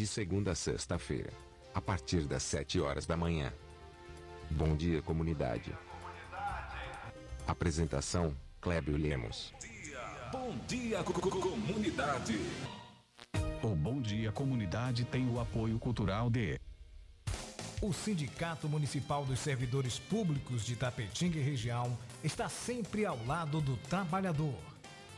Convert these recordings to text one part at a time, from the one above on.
De segunda a sexta-feira, a partir das 7 horas da manhã. Bom dia, comunidade. Apresentação: Clébio Lemos. Bom dia, co- co- comunidade. O Bom Dia Comunidade tem o apoio cultural de O Sindicato Municipal dos Servidores Públicos de Tapetinga e região está sempre ao lado do trabalhador.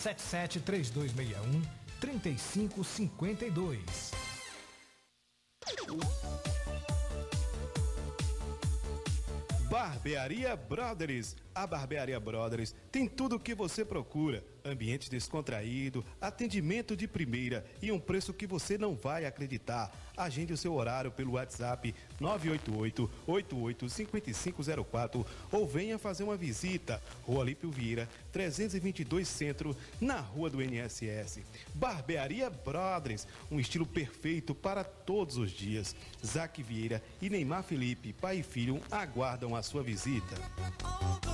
773261 3552. Barbearia Brothers. A Barbearia Brothers tem tudo o que você procura: ambiente descontraído, atendimento de primeira e um preço que você não vai acreditar. Agende o seu horário pelo WhatsApp 988-885504 ou venha fazer uma visita. Rua Lípio Vieira, 322 Centro, na Rua do NSS. Barbearia Brothers, um estilo perfeito para todos os dias. Zac Vieira e Neymar Felipe, pai e filho, aguardam a sua visita.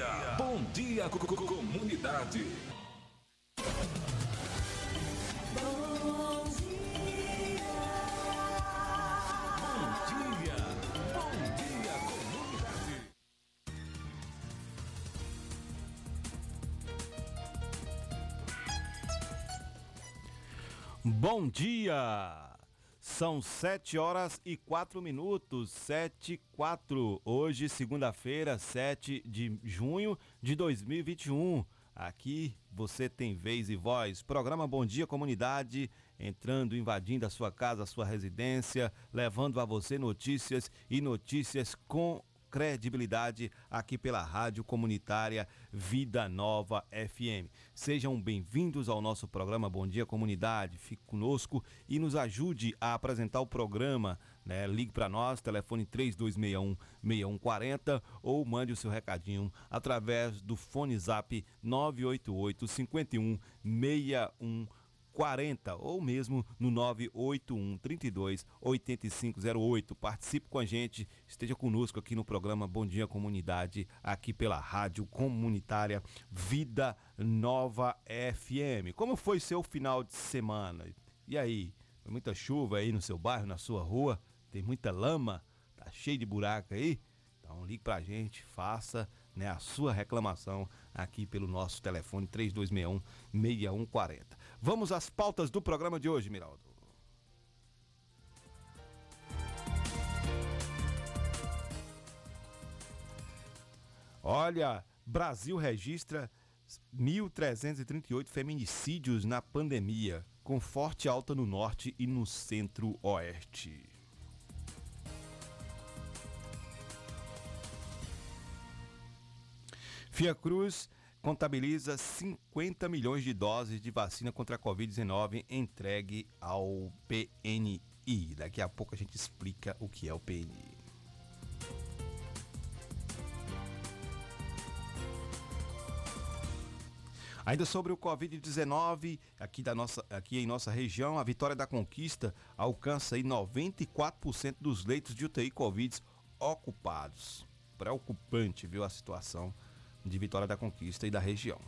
Dia. Bom dia, co- co- comunidade. Bom dia. Bom dia, comunidade. Bom dia! São sete horas e quatro minutos, sete e quatro. Hoje, segunda-feira, 7 de junho de 2021. Aqui você tem vez e voz. Programa Bom Dia Comunidade, entrando, invadindo a sua casa, a sua residência, levando a você notícias e notícias com credibilidade aqui pela Rádio Comunitária Vida Nova FM. Sejam bem-vindos ao nosso programa Bom Dia Comunidade. Fique conosco e nos ajude a apresentar o programa. Né? Ligue para nós, telefone 3261-6140 ou mande o seu recadinho através do fone zap 988 51 61 40 ou mesmo no 981 32 8508. Participe com a gente, esteja conosco aqui no programa Bom Dia Comunidade, aqui pela Rádio Comunitária Vida Nova FM. Como foi seu final de semana? E aí, foi muita chuva aí no seu bairro, na sua rua? Tem muita lama? Tá cheio de buraco aí? Então ligue pra gente, faça né, a sua reclamação aqui pelo nosso telefone 3261 6140. Vamos às pautas do programa de hoje, Miraldo. Olha, Brasil registra 1.338 feminicídios na pandemia, com forte alta no norte e no centro-oeste. Fiacruz contabiliza 50 milhões de doses de vacina contra a Covid-19 entregue ao PNI. Daqui a pouco a gente explica o que é o PNI. Ainda sobre o Covid-19, aqui, da nossa, aqui em nossa região, a Vitória da Conquista alcança aí 94% dos leitos de UTI Covid ocupados. Preocupante, viu, a situação de Vitória da Conquista e da região.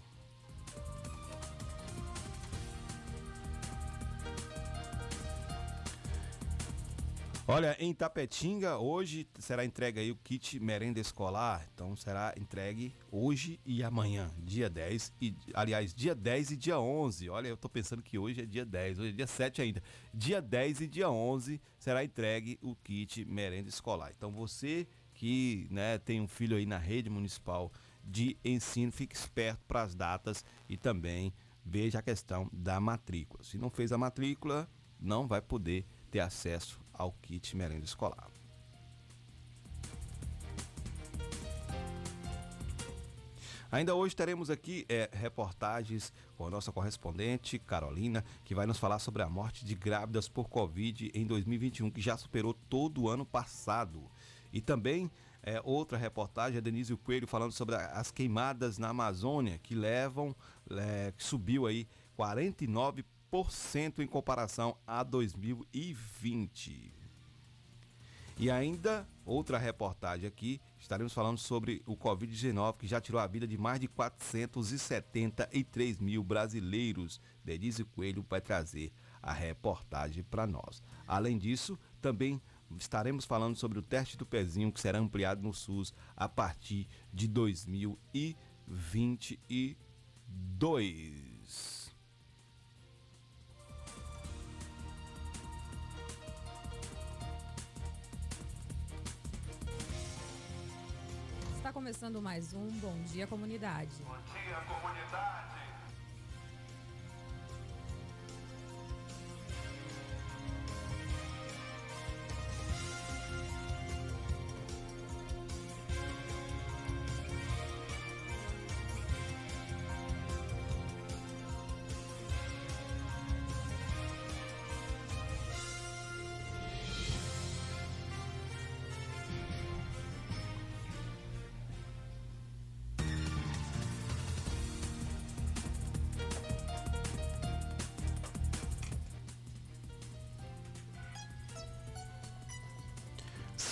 Olha, em Tapetinga, hoje será entregue aí o kit merenda escolar. Então será entregue hoje e amanhã, dia 10 e aliás, dia 10 e dia 11. Olha, eu tô pensando que hoje é dia 10, hoje é dia 7 ainda. Dia 10 e dia 11 será entregue o kit merenda escolar. Então você que, né, tem um filho aí na rede municipal de ensino, fique esperto para as datas e também veja a questão da matrícula. Se não fez a matrícula, não vai poder ter acesso ao kit merenda escolar. Ainda hoje teremos aqui é, reportagens com a nossa correspondente Carolina, que vai nos falar sobre a morte de grávidas por Covid em 2021, que já superou todo o ano passado. E também é, outra reportagem, a Denise Coelho falando sobre as queimadas na Amazônia, que levam, é, que subiu aí 49% em comparação a 2020. E ainda outra reportagem aqui, estaremos falando sobre o Covid-19 que já tirou a vida de mais de 473 mil brasileiros. Denise Coelho vai trazer a reportagem para nós. Além disso, também estaremos falando sobre o teste do pezinho que será ampliado no SUS a partir de 2022. Está começando mais um Bom Dia Comunidade. Bom dia, comunidade.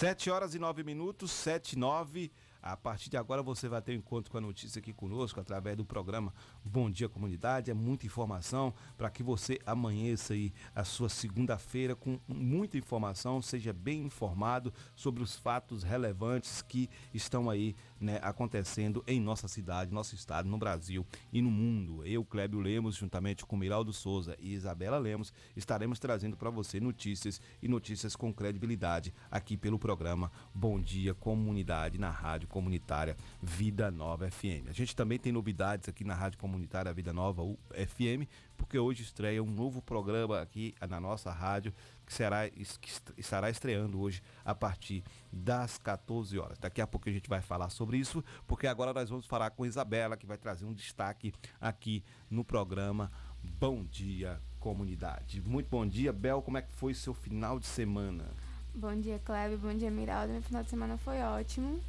Sete horas e nove minutos, sete e nove. A partir de agora você vai ter um encontro com a notícia aqui conosco através do programa Bom Dia Comunidade. É muita informação para que você amanheça aí a sua segunda-feira com muita informação, seja bem informado sobre os fatos relevantes que estão aí né, acontecendo em nossa cidade, nosso estado, no Brasil e no mundo. Eu, Clébio Lemos, juntamente com Miraldo Souza e Isabela Lemos, estaremos trazendo para você notícias e notícias com credibilidade aqui pelo programa Bom Dia Comunidade na Rádio comunitária Vida Nova FM. A gente também tem novidades aqui na Rádio Comunitária Vida Nova FM, porque hoje estreia um novo programa aqui na nossa rádio que será que estará estreando hoje a partir das 14 horas. Daqui a pouco a gente vai falar sobre isso, porque agora nós vamos falar com Isabela, que vai trazer um destaque aqui no programa Bom Dia Comunidade. Muito bom dia, Bel. Como é que foi seu final de semana? Bom dia, Kleber. Bom dia, Miraldo. Meu final de semana foi ótimo.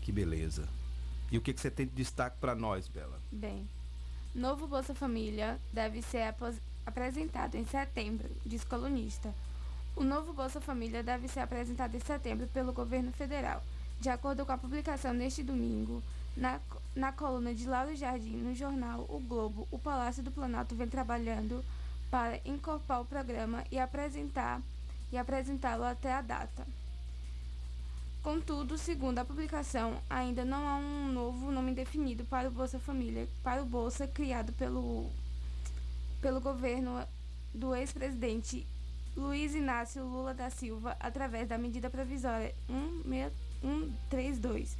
Que beleza. E o que, que você tem de destaque para nós, Bela? Bem, novo Bolsa Família deve ser apresentado em setembro, diz colunista. O novo Bolsa Família deve ser apresentado em setembro pelo governo federal. De acordo com a publicação neste domingo, na, na coluna de Lauro Jardim, no jornal O Globo, o Palácio do Planalto vem trabalhando para incorporar o programa e apresentar e apresentá-lo até a data. Contudo, segundo a publicação, ainda não há um novo nome definido para o Bolsa Família, para o Bolsa criado pelo, pelo governo do ex-presidente Luiz Inácio Lula da Silva através da medida provisória 132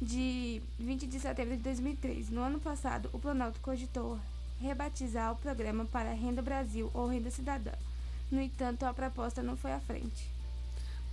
de 20 de setembro de 2003. No ano passado, o Planalto cogitou rebatizar o programa para Renda Brasil ou Renda Cidadã. No entanto, a proposta não foi à frente.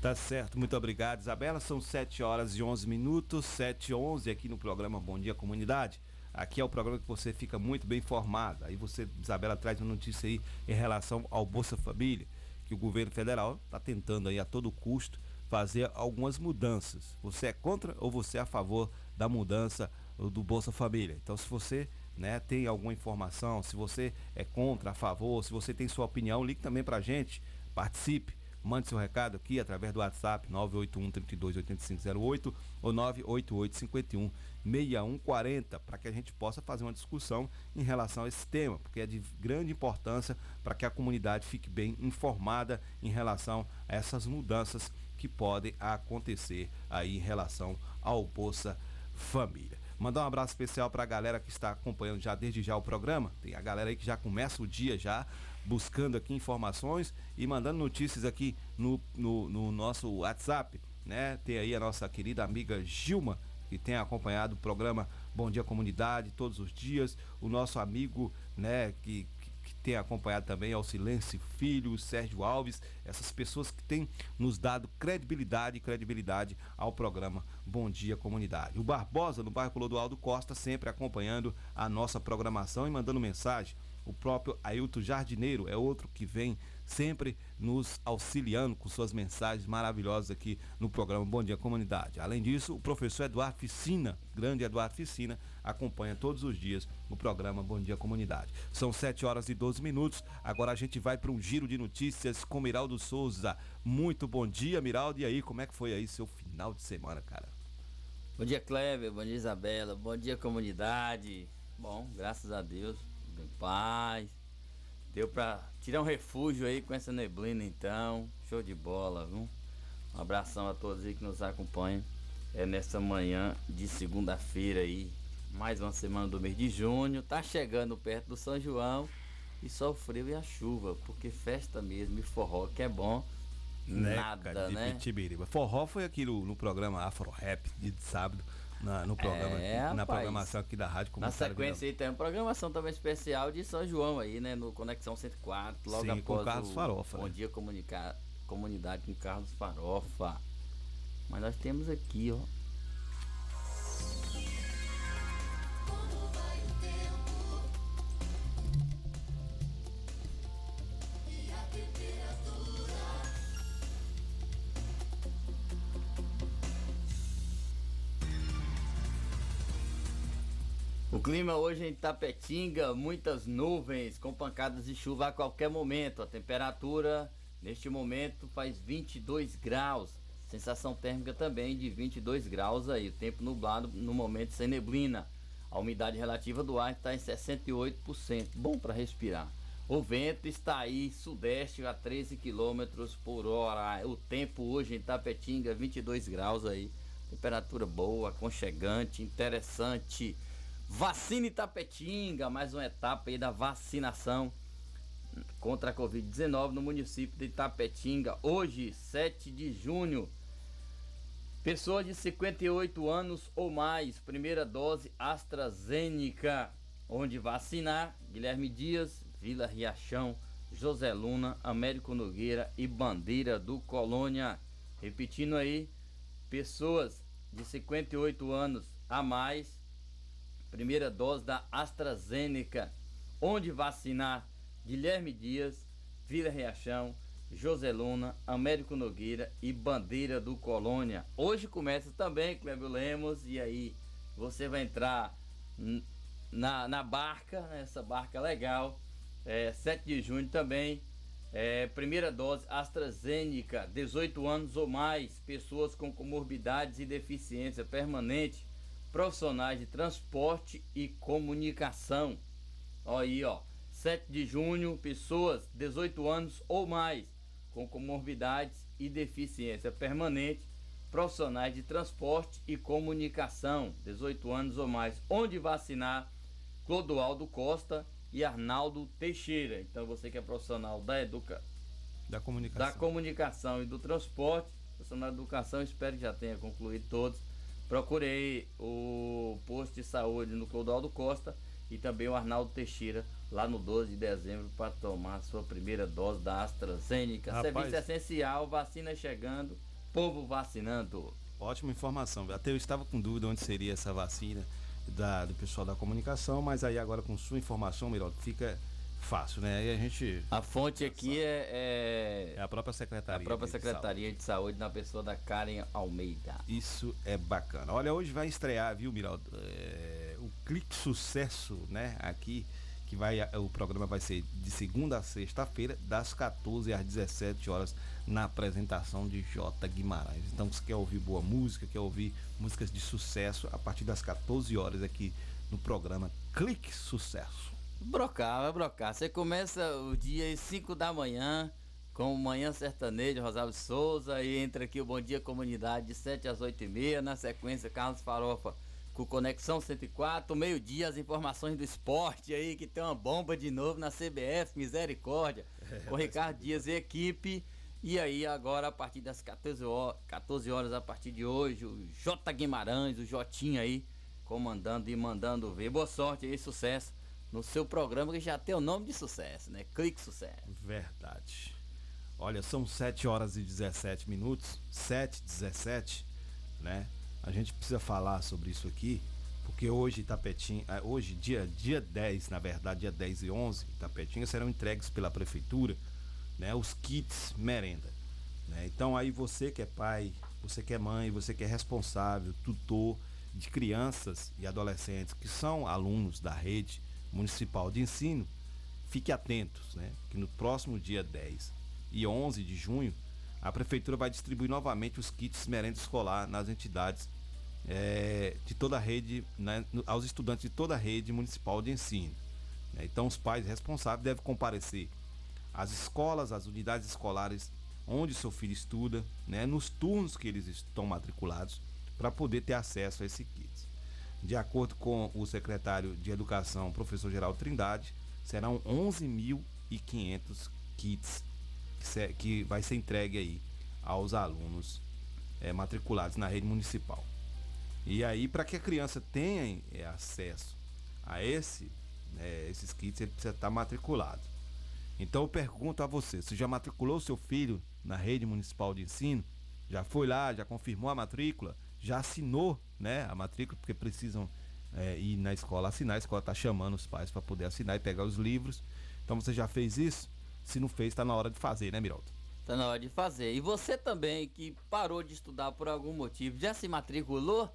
Tá certo, muito obrigado, Isabela. São 7 horas e 11 minutos, 7 e 11 aqui no programa Bom Dia Comunidade. Aqui é o programa que você fica muito bem informado. Aí você, Isabela, traz uma notícia aí em relação ao Bolsa Família, que o governo federal está tentando aí a todo custo fazer algumas mudanças. Você é contra ou você é a favor da mudança do Bolsa Família? Então, se você né, tem alguma informação, se você é contra, a favor, se você tem sua opinião, ligue também para a gente, participe Mande seu recado aqui através do WhatsApp 981 32 8508 ou 988 51 6140 para que a gente possa fazer uma discussão em relação a esse tema, porque é de grande importância para que a comunidade fique bem informada em relação a essas mudanças que podem acontecer aí em relação ao Bolsa Família. Mandar um abraço especial para a galera que está acompanhando já desde já o programa. Tem a galera aí que já começa o dia já buscando aqui informações e mandando notícias aqui no, no, no nosso WhatsApp, né? Tem aí a nossa querida amiga Gilma, que tem acompanhado o programa Bom Dia Comunidade todos os dias, o nosso amigo, né, que, que tem acompanhado também é o Silêncio Filho, Sérgio Alves, essas pessoas que têm nos dado credibilidade e credibilidade ao programa Bom Dia Comunidade. O Barbosa, no bairro Clodoaldo Costa, sempre acompanhando a nossa programação e mandando mensagem. O próprio Ailton Jardineiro é outro que vem sempre nos auxiliando com suas mensagens maravilhosas aqui no programa Bom Dia Comunidade. Além disso, o professor Eduardo Ficina, grande Eduardo Ficina, acompanha todos os dias o programa Bom Dia Comunidade. São 7 horas e 12 minutos. Agora a gente vai para um giro de notícias com Miraldo Souza. Muito bom dia, Miraldo. E aí, como é que foi aí seu final de semana, cara? Bom dia, Kleber. Bom dia, Isabela. Bom dia, comunidade. Bom, graças a Deus em paz. Deu pra tirar um refúgio aí com essa neblina então. Show de bola, viu? Um abração a todos aí que nos acompanham. É nessa manhã de segunda-feira aí. Mais uma semana do mês de junho. Tá chegando perto do São João. E só o frio e a chuva. Porque festa mesmo e forró que é bom. Né, Nada, cara, de né? Pitibiriba. Forró foi aqui no, no programa Afro Rap de sábado, na, no programa, É, na rapaz. programação aqui da rádio. Na sequência aí tem uma programação também especial de São João aí, né? No Conexão 104, logo Sim, após com Carlos o Farofa, Bom né? dia comunica... comunidade com Carlos Farofa. Mas nós temos aqui, ó. O clima hoje em Tapetinga, muitas nuvens com pancadas de chuva a qualquer momento. A temperatura neste momento faz 22 graus. Sensação térmica também de 22 graus aí. O tempo nublado no momento sem neblina. A umidade relativa do ar está em 68%. Bom para respirar. O vento está aí sudeste a 13 km por hora. O tempo hoje em Tapetinga 22 graus aí. Temperatura boa, aconchegante, interessante. Vacina Itapetinga, mais uma etapa aí da vacinação contra a Covid-19 no município de Itapetinga. Hoje, 7 de junho, pessoas de 58 anos ou mais, primeira dose AstraZeneca. Onde vacinar? Guilherme Dias, Vila Riachão, José Luna, Américo Nogueira e Bandeira do Colônia. Repetindo aí, pessoas de 58 anos a mais, primeira dose da AstraZeneca. Onde vacinar? Guilherme Dias, Vila Riachão, José Luna, Américo Nogueira e Bandeira do Colônia. Hoje começa também, Cleber Lemos, e aí você vai entrar na, na barca, né, essa barca legal, é, 7 de junho também. É, primeira dose AstraZeneca, 18 anos ou mais, pessoas com comorbidades e deficiência permanente, profissionais de transporte e comunicação. Aí, ó. 7 de junho, pessoas 18 anos ou mais com comorbidades e deficiência permanente, profissionais de transporte e comunicação, 18 anos ou mais. Onde vacinar? Clodoaldo Costa e Arnaldo Teixeira. Então você que é profissional da educa Da comunicação. da comunicação e do transporte, profissional da educação, espero que já tenha concluído todos. Procurei o posto de saúde no Clodoaldo Costa e também o Arnaldo Teixeira lá no 12 de dezembro para tomar a sua primeira dose da AstraZeneca. Rapaz. Serviço essencial, vacina chegando, povo vacinando. Ótima informação. Até eu estava com dúvida onde seria essa vacina da, do pessoal da comunicação, mas aí agora com sua informação, Miraldo, fica fácil, né? Aí a gente. A fonte aqui é, é a própria secretaria. a própria de Secretaria de Saúde na pessoa da Karen Almeida. Isso é bacana. Olha, hoje vai estrear, viu, Miraldo? É, o Clique Sucesso, né? Aqui, que vai o programa vai ser de segunda a sexta-feira, das 14 às 17 horas, na apresentação de J. Guimarães. Então, se quer ouvir boa música, quer ouvir músicas de sucesso, a partir das 14 horas aqui no programa Clique Sucesso. Brocar, vai brocar. Você começa o dia às 5 da manhã com Manhã Sertanejo, Rosário Souza, e entra aqui o Bom Dia Comunidade de 7 às 8 e meia, na sequência Carlos Farofa com Conexão 104, meio-dia as informações do esporte aí, que tem uma bomba de novo na CBF, misericórdia, é, com Ricardo Dias e equipe. E aí agora a partir das 14 horas, 14 horas a partir de hoje, o J Guimarães, o Jotinho aí, comandando e mandando ver. Boa sorte aí, sucesso no seu programa que já tem o nome de sucesso, né? Clique Sucesso. Verdade. Olha, são 7 horas e 17 minutos, 7 17, né? A gente precisa falar sobre isso aqui, porque hoje Itapetinga, é, hoje dia, dia 10, na verdade, dia 10 e 11, Itapetinga serão entregues pela prefeitura, né, os kits merenda. Né? Então aí você que é pai, você que é mãe, você que é responsável, tutor de crianças e adolescentes que são alunos da rede municipal de ensino, fique atentos, né, que no próximo dia 10 e 11 de junho a prefeitura vai distribuir novamente os kits merenda escolar nas entidades é, de toda a rede, né, aos estudantes de toda a rede municipal de ensino. Né? Então, os pais responsáveis devem comparecer às escolas, às unidades escolares onde seu filho estuda, né, nos turnos que eles estão matriculados, para poder ter acesso a esse kit. De acordo com o secretário de Educação, professor Geraldo Trindade, serão 11.500 kits que, vai ser entregue aí aos alunos é, matriculados na rede municipal. E aí, para que a criança tenha é, acesso a esse, né, esses kits, ele precisa estar matriculado. Então eu pergunto a você, você já matriculou seu filho na rede municipal de ensino? Já foi lá, já confirmou a matrícula? Já assinou né, a matrícula, porque precisam é, ir na escola assinar, a escola está chamando os pais para poder assinar e pegar os livros. Então você já fez isso? Se não fez, está na hora de fazer, né, Miraldo? Está na hora de fazer. E você também que parou de estudar por algum motivo, já se matriculou?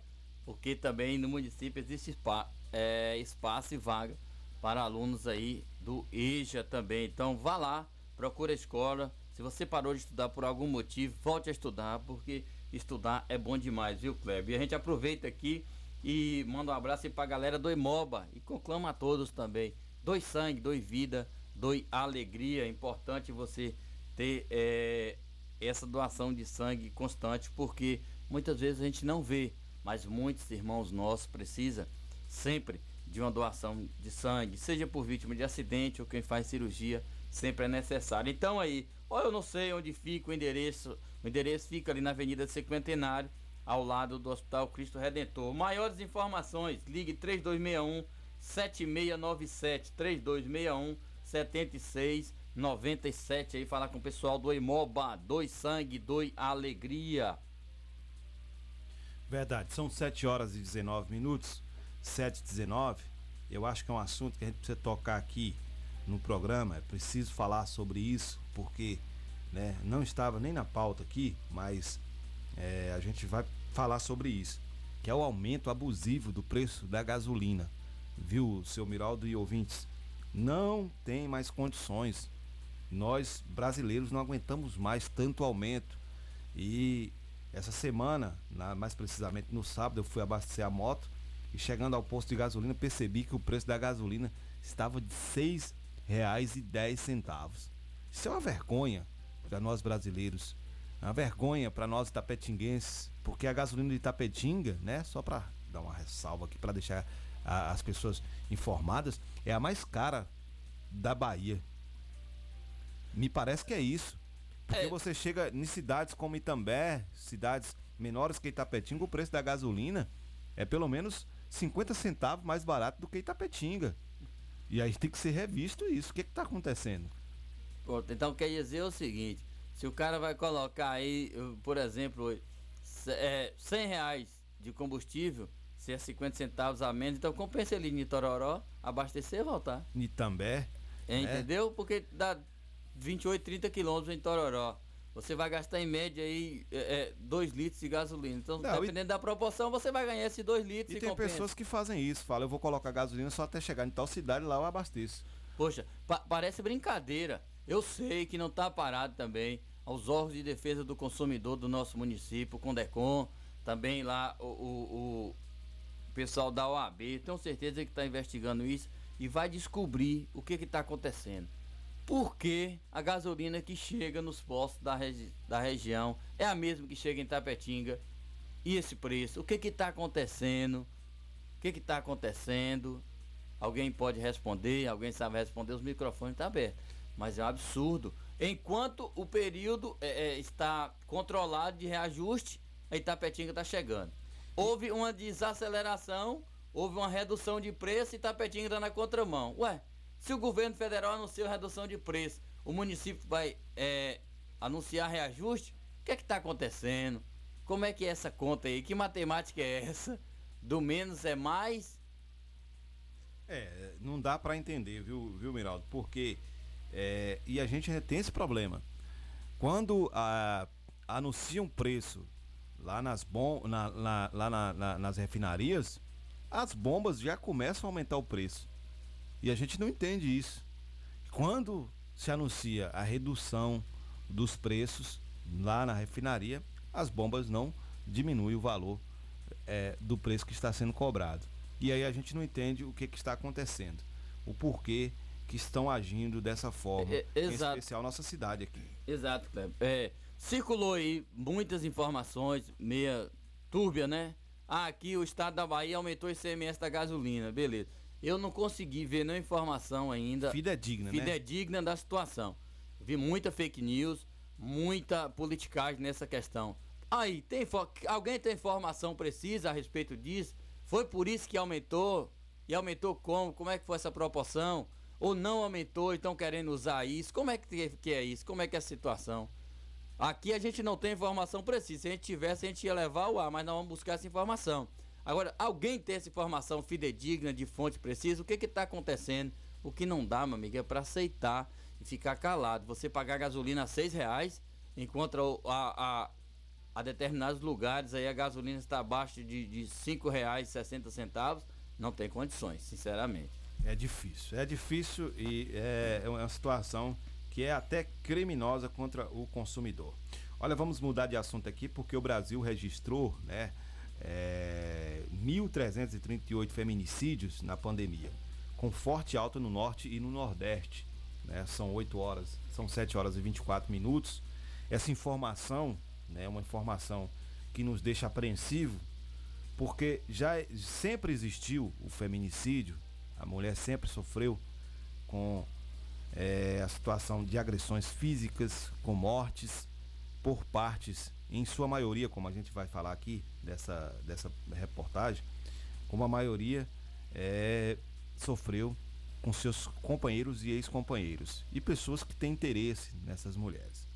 porque também no município existe spa, é, espaço e vaga para alunos aí do EJA também. Então vá lá, procura a escola. Se você parou de estudar por algum motivo, volte a estudar, porque estudar é bom demais, viu, Kleber? E a gente aproveita aqui e manda um abraço para a galera do Imoba e conclama a todos também. Doe sangue, doe vida, doe alegria. É importante você ter é, essa doação de sangue constante, porque muitas vezes a gente não vê mas muitos irmãos nossos precisam sempre de uma doação de sangue, seja por vítima de acidente ou quem faz cirurgia, sempre é necessário. Então aí, ou eu não sei onde fica o endereço, o endereço fica ali na Avenida Cinquentenário, ao lado do Hospital Cristo Redentor. Maiores informações, ligue 3261 7697 3261 7697 aí falar com o pessoal do Imoba, dois sangue, dois alegria. Verdade, são 7 horas e 19 minutos, 7 e 19. Eu acho que é um assunto que a gente precisa tocar aqui no programa. É preciso falar sobre isso, porque né, não estava nem na pauta aqui, mas é, a gente vai falar sobre isso. Que é o aumento abusivo do preço da gasolina. Viu, seu Miraldo e ouvintes? Não tem mais condições. Nós, brasileiros, não aguentamos mais tanto aumento. E essa semana, na, mais precisamente no sábado, eu fui abastecer a moto e chegando ao posto de gasolina percebi que o preço da gasolina estava de R$ 6,10. Isso é uma vergonha para nós brasileiros. É uma vergonha para nós tapetinguenses, porque a gasolina de Tapetinga, né, só para dar uma ressalva aqui para deixar a, as pessoas informadas, é a mais cara da Bahia. Me parece que é isso. Porque é. você chega em cidades como Itambé, cidades menores que Itapetinga, o preço da gasolina é pelo menos 50 centavos mais barato do que Itapetinga. E aí tem que ser revisto isso. O que está acontecendo? Então quer dizer o seguinte: se o cara vai colocar aí, por exemplo, é, 100 reais de combustível, se é 50 centavos a menos, então compensa ele em Itororó, abastecer e voltar. Itambé. É, né? Entendeu? Porque dá 28, 30 quilômetros em Tororó. você vai gastar em média aí 2 é, é, litros de gasolina. Então, Não, dependendo e... da proporção, você vai ganhar esses 2 litros e, e tem compensa. pessoas que fazem isso, falam, eu vou colocar gasolina só até chegar em tal cidade lá eu abasteço. Poxa, pa parece brincadeira. Eu sei que não está parado também aos órgãos de defesa do consumidor do nosso município, Condecon, também lá o, o, o pessoal da OAB, tenho certeza que está investigando isso e vai descobrir o que está acontecendo por que a gasolina que chega nos postos da, regi da região é a mesma que chega em Tapetinga e esse preço? O que está acontecendo? O que está acontecendo? Alguém pode responder? Alguém sabe responder? Os microfones estão tá abertos. Mas é um absurdo. Enquanto o período é, é, está controlado de reajuste, a Itapetinga está chegando. Houve uma desaceleração, houve uma redução de preço e Itapetinga está na contramão. Ué, se o governo federal anunciou redução de preço, o município vai é, anunciar reajuste? O que é que está acontecendo? Como é que é essa conta aí? Que matemática é essa? Do menos é mais? É, não dá para entender, viu, viu, Miraldo? Porque é, e a gente tem esse problema. Quando a, anuncia um preço lá nas bom, na, na, lá na, nas refinarias, as bombas já começam a aumentar o preço. E a gente não entende isso. Quando se anuncia a redução dos preços lá na refinaria, as bombas não diminuem o valor é, do preço que está sendo cobrado. E aí a gente não entende o que, que está acontecendo, o porquê que estão agindo dessa forma, é, é, em especial nossa cidade aqui. Exato, Cleber. É, circulou aí muitas informações, meia túrbia, né? Ah, aqui o estado da Bahia aumentou o ICMS da gasolina, beleza. Eu não consegui ver nenhuma informação ainda. Fidedigna, né? Fidedigna da situação. Vi muita fake news, muita politicagem nessa questão. Aí, tem alguém tem informação precisa a respeito disso? Foi por isso que aumentou? E aumentou como? Como é que foi essa proporção? Ou não aumentou e estão querendo usar isso? Como é que, que é isso? Como é que é a situação? Aqui a gente não tem informação precisa. Se a gente tivesse, a gente ia levar o ar, mas nós vamos buscar essa informação. Agora, alguém tem essa informação fidedigna, de fonte precisa? O que está acontecendo? O que não dá, meu amigo, é para aceitar e ficar calado. Você pagar gasolina a seis reais, enquanto a, a, a determinados lugares aí a gasolina está abaixo de, de sessenta centavos, não tem condições, sinceramente. É difícil, é difícil e é, é uma situação que é até criminosa contra o consumidor. Olha, vamos mudar de assunto aqui porque o Brasil registrou, né? é, 1.338 feminicídios na pandemia, com forte alta no norte e no nordeste. Né? São 8 horas, são 7 horas e 24 minutos. Essa informação né, é uma informação que nos deixa apreensivo, porque já sempre existiu o feminicídio, a mulher sempre sofreu com é, a situação de agressões físicas, com mortes por partes em sua maioria, como a gente vai falar aqui dessa, dessa reportagem, como a maioria é, sofreu com seus companheiros e ex-companheiros e pessoas que têm interesse nessas mulheres.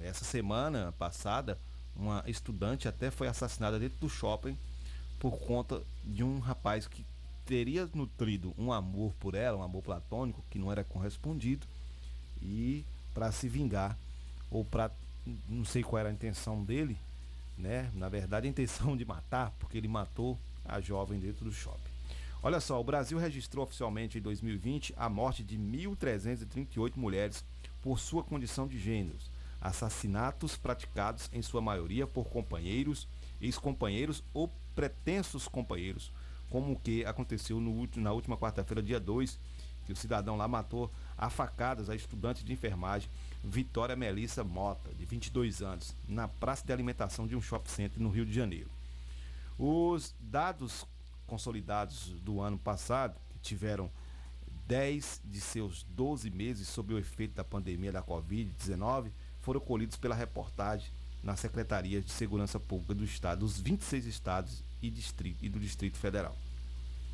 Essa semana passada, uma estudante até foi assassinada dentro do shopping por conta de um rapaz que teria nutrido um amor por ela, um amor platônico que não era correspondido e para se vingar ou para não sei qual era a intenção dele, né? Na verdade, a intenção de matar, porque ele matou a jovem dentro do shopping. Olha só, o Brasil registrou oficialmente em 2020 a morte de 1.338 mulheres por sua condição de gêneros. Assassinatos praticados em sua maioria por companheiros, ex-companheiros ou pretensos companheiros, como o que aconteceu no, na última quarta-feira, dia 2, que o cidadão lá matou a facadas a estudante de enfermagem Vitória Melissa Mota, de 22 anos, na praça de alimentação de um shopping center no Rio de Janeiro. Os dados consolidados do ano passado, que tiveram 10 de seus 12 meses sob o efeito da pandemia da Covid-19, foram colhidos pela reportagem na Secretaria de Segurança Pública do Estado, dos 26 estados e, distrito, e do Distrito Federal.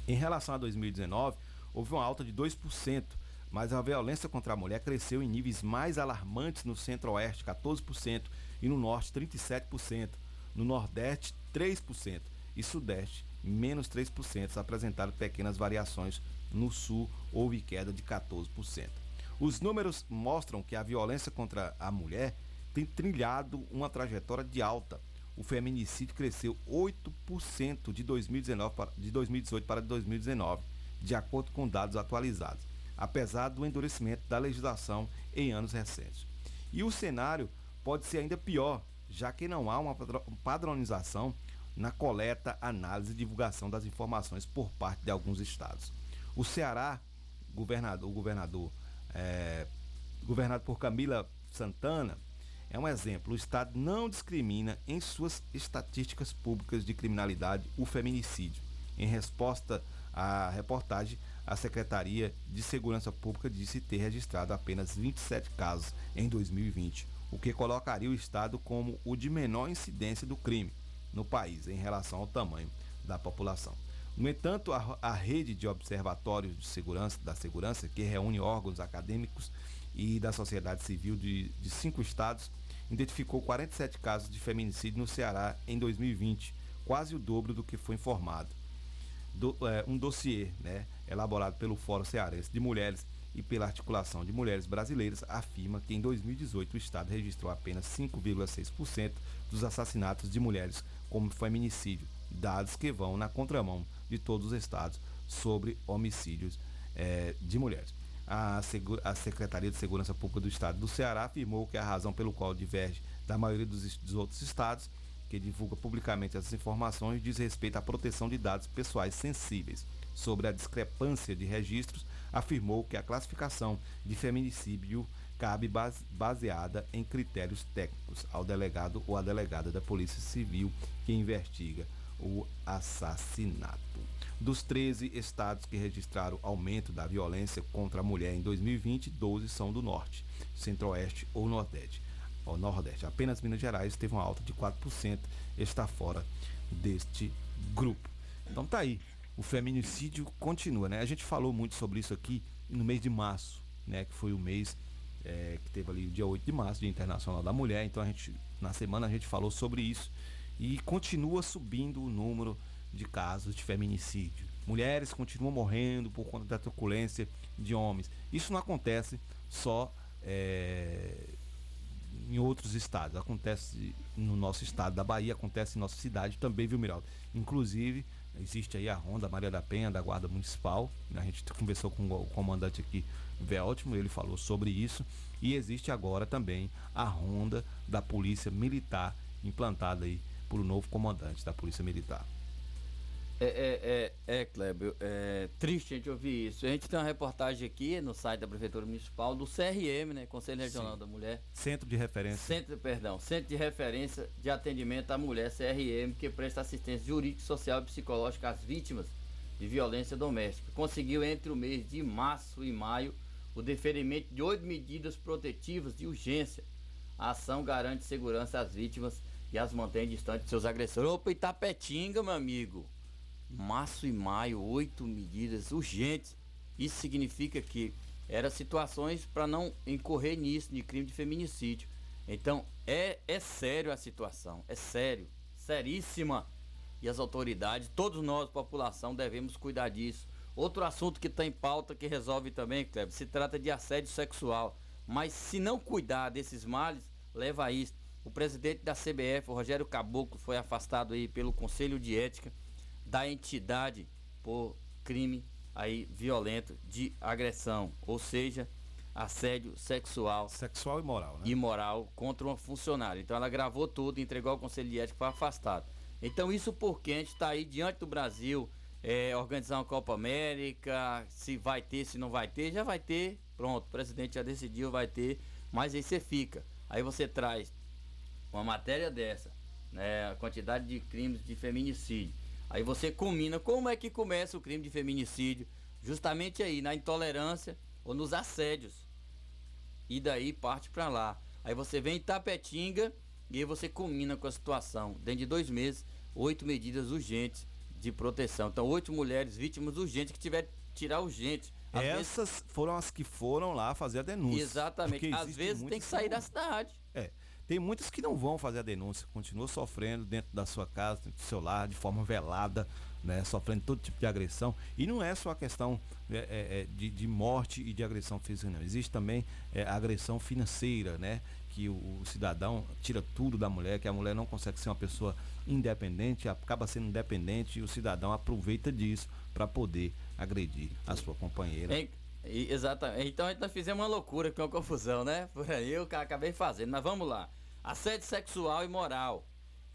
Em relação a 2019, houve uma alta de 2% mas a violência contra a mulher cresceu em níveis mais alarmantes no centro-oeste, 14%, e no norte, 37%, no nordeste, 3%, e sudeste, menos 3%, apresentaram pequenas variações. No sul, houve queda de 14%. Os números mostram que a violência contra a mulher tem trilhado uma trajetória de alta. O feminicídio cresceu 8% de, 2019 para, de 2018 para 2019, de acordo com dados atualizados, apesar do endurecimento da legislação em anos recentes. E o cenário pode ser ainda pior, já que não há uma padronização na coleta, análise e divulgação das informações por parte de alguns estados. O Ceará, governador, o governador é, governado por Camila Santana, é um exemplo. O Estado não discrimina em suas estatísticas públicas de criminalidade o feminicídio. Em resposta à reportagem, a Secretaria de Segurança Pública disse ter registrado apenas 27 casos em 2020, o que colocaria o Estado como o de menor incidência do crime no país em relação ao tamanho da população. No entanto, a, rede de observatórios de segurança da segurança, que reúne órgãos acadêmicos e da sociedade civil de, de cinco estados, identificou 47 casos de feminicídio no Ceará em 2020, quase o dobro do que foi informado. Do, é, um dossiê né, elaborado pelo Fórum Cearense de Mulheres e pela Articulação de Mulheres Brasileiras afirma que em 2018 o Estado registrou apenas 5,6% dos assassinatos de mulheres como feminicídio, dados que vão na contramão de todos os estados sobre homicídios é, de mulheres. A, a, Secretaria de Segurança Pública do Estado do Ceará afirmou que a razão pelo qual diverge da maioria dos, dos outros estados que divulga publicamente essas informações diz respeito à proteção de dados pessoais sensíveis. Sobre a discrepância de registros, afirmou que a classificação de feminicídio cabe baseada em critérios técnicos ao delegado ou à delegada da Polícia Civil que investiga o assassinato. Dos 13 estados que registraram aumento da violência contra a mulher em 2020, 12 são do norte, centro-oeste ou nordeste. Ou nordeste. Apenas Minas Gerais teve uma alta de 4%, está fora deste grupo. Então tá aí. O feminicídio continua, né? A gente falou muito sobre isso aqui no mês de março, né? Que foi o mês é, que teve ali o dia 8 de março, Dia Internacional da Mulher. Então a gente, na semana a gente falou sobre isso e continua subindo o número de casos de feminicídio. Mulheres continuam morrendo por conta da truculência de homens. Isso não acontece só é, em outros estados. Acontece no nosso estado da Bahia, acontece em nossa cidade também, viu, Miraldo? Inclusive, existe aí a Ronda Maria da Penha, da Guarda Municipal. A gente conversou com o comandante aqui, Veltimo, ele falou sobre isso. E existe agora também a Ronda da Polícia Militar, implantada aí por um novo comandante da Polícia Militar. É, é, é, é Kleber, é triste a gente ouvir isso. A gente tem uma reportagem aqui no site da Prefeitura Municipal do CRM, né? Conselho Regional Sim. da Mulher. Centro de Referência. Centro, perdão, Centro de Referência de Atendimento à Mulher, CRM, que presta assistência jurídica, social e psicológica às vítimas de violência doméstica. Conseguiu entre o mês de março e maio o deferimento de oito medidas protetivas de urgência. A ação garante segurança às vítimas e as mantém distantes de seus agressores. Opa, Itapetinga, meu amigo. Março e maio, oito medidas urgentes. Isso significa que eram situações para não incorrer nisso, de crime de feminicídio. Então, é, é sério a situação, é sério, seríssima. E as autoridades, todos nós, população, devemos cuidar disso. Outro assunto que está em pauta, que resolve também, Kleber, se trata de assédio sexual. Mas se não cuidar desses males, leva a isso. O presidente da CBF, Rogério Caboclo, foi afastado aí pelo Conselho de Ética da entidade por crime aí violento de agressão, ou seja, assédio sexual. Sexual e moral, né? Imoral contra uma funcionária. Então ela gravou tudo, entregou ao Conselho de Ética e foi afastado. Então isso porque a gente está aí diante do Brasil é, organizar uma Copa América, se vai ter, se não vai ter, já vai ter. Pronto, o presidente já decidiu, vai ter, mas aí você fica. Aí você traz uma matéria dessa, né, a quantidade de crimes de feminicídio. Aí você combina como é que começa o crime de feminicídio, justamente aí na intolerância ou nos assédios. E daí parte para lá. Aí você vem em Tapetinga e aí você combina com a situação. Dentro de dois meses, oito medidas urgentes de proteção. Então, oito mulheres vítimas urgentes que tiveram que tirar urgente. Às Essas vezes... foram as que foram lá fazer a denúncia. Exatamente. Às vezes tem que sair da cidade. É. Tem muitas que não vão fazer a denúncia, continuam sofrendo dentro da sua casa, dentro do seu lar, de forma velada, né, sofrendo todo tipo de agressão. E não é só a questão é, é, é de, de, morte e de agressão física, não. Existe também é, agressão financeira, né? Que o, o, cidadão tira tudo da mulher, que a mulher não consegue ser uma pessoa independente, acaba sendo independente e o cidadão aproveita disso para poder agredir a sua companheira. Exatamente. Então a gente fizemos uma loucura com a confusão, né? Por aí eu acabei fazendo. Mas vamos lá. Assédio sexual e moral.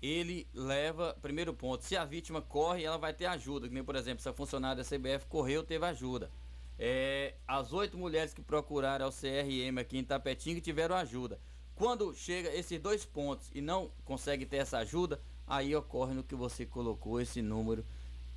Ele leva, primeiro ponto, se a vítima corre, ela vai ter ajuda. Que nem, por exemplo, se a funcionária da CBF correu, teve ajuda. É, as oito mulheres que procuraram ao CRM aqui em Tapetinga tiveram ajuda. Quando chega esses dois pontos e não consegue ter essa ajuda, aí ocorre no que você colocou esse número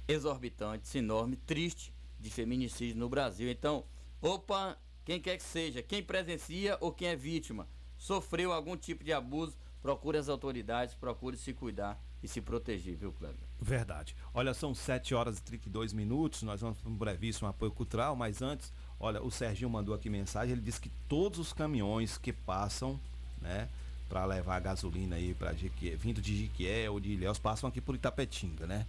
exorbitante, esse enorme, triste de feminicídio no Brasil. Então, opa, quem quer que seja, quem presencia ou quem é vítima, sofreu algum tipo de abuso, procure as autoridades, procure se cuidar e se proteger, viu, Cleber? Verdade. Olha, são 7 horas e 32 minutos, nós vamos para um brevíssimo apoio cultural, mas antes, olha, o Serginho mandou aqui mensagem, ele disse que todos os caminhões que passam, né, para levar gasolina aí para vindo de Jequié ou de Ilhéus, passam aqui por Itapetinga, né?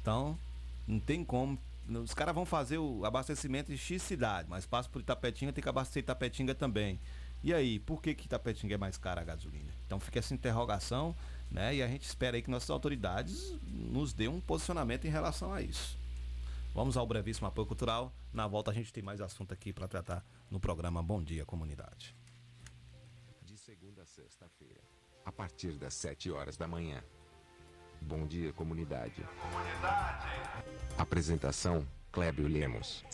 Então, não tem como. Os caras vão fazer o abastecimento de X cidade, mas passa por Itapetinga, tem que abastecer Itapetinga também. E aí, por que, que Itapetinga é mais cara a gasolina? Então fica essa interrogação, né? E a gente espera aí que nossas autoridades nos dêem um posicionamento em relação a isso. Vamos ao brevíssimo apoio cultural. Na volta a gente tem mais assunto aqui para tratar no programa Bom Dia Comunidade. De segunda a sexta-feira, a partir das 7 horas da manhã. Bom dia, comunidade. Apresentação: Clébio Lemos.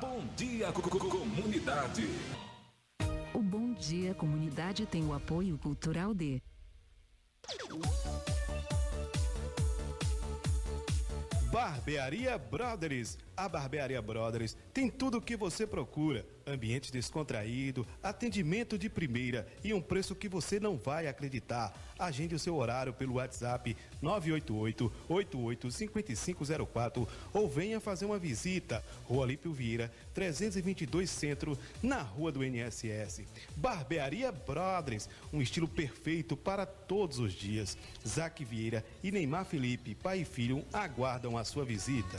Bom dia, comunidade. O Bom Dia Comunidade tem o apoio cultural de Barbearia Brothers. A Barbearia Brothers tem tudo o que você procura ambiente descontraído, atendimento de primeira e um preço que você não vai acreditar. Agende o seu horário pelo WhatsApp 988-885504 ou venha fazer uma visita. Rua Lípio Vieira, 322 Centro, na Rua do NSS. Barbearia Brothers, um estilo perfeito para todos os dias. Zac Vieira e Neymar Felipe, pai e filho, aguardam a sua visita.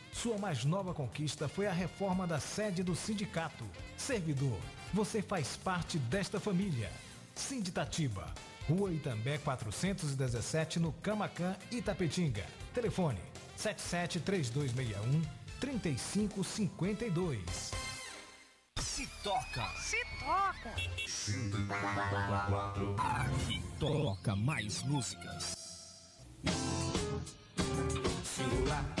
Sua mais nova conquista foi a reforma da sede do sindicato. Servidor, você faz parte desta família. Sinditatiba, Rua Itambé 417, no Camacan, Itapetinga. Telefone 773261 3552. Se toca. Se toca. 104. Aqui toca mais músicas. Singular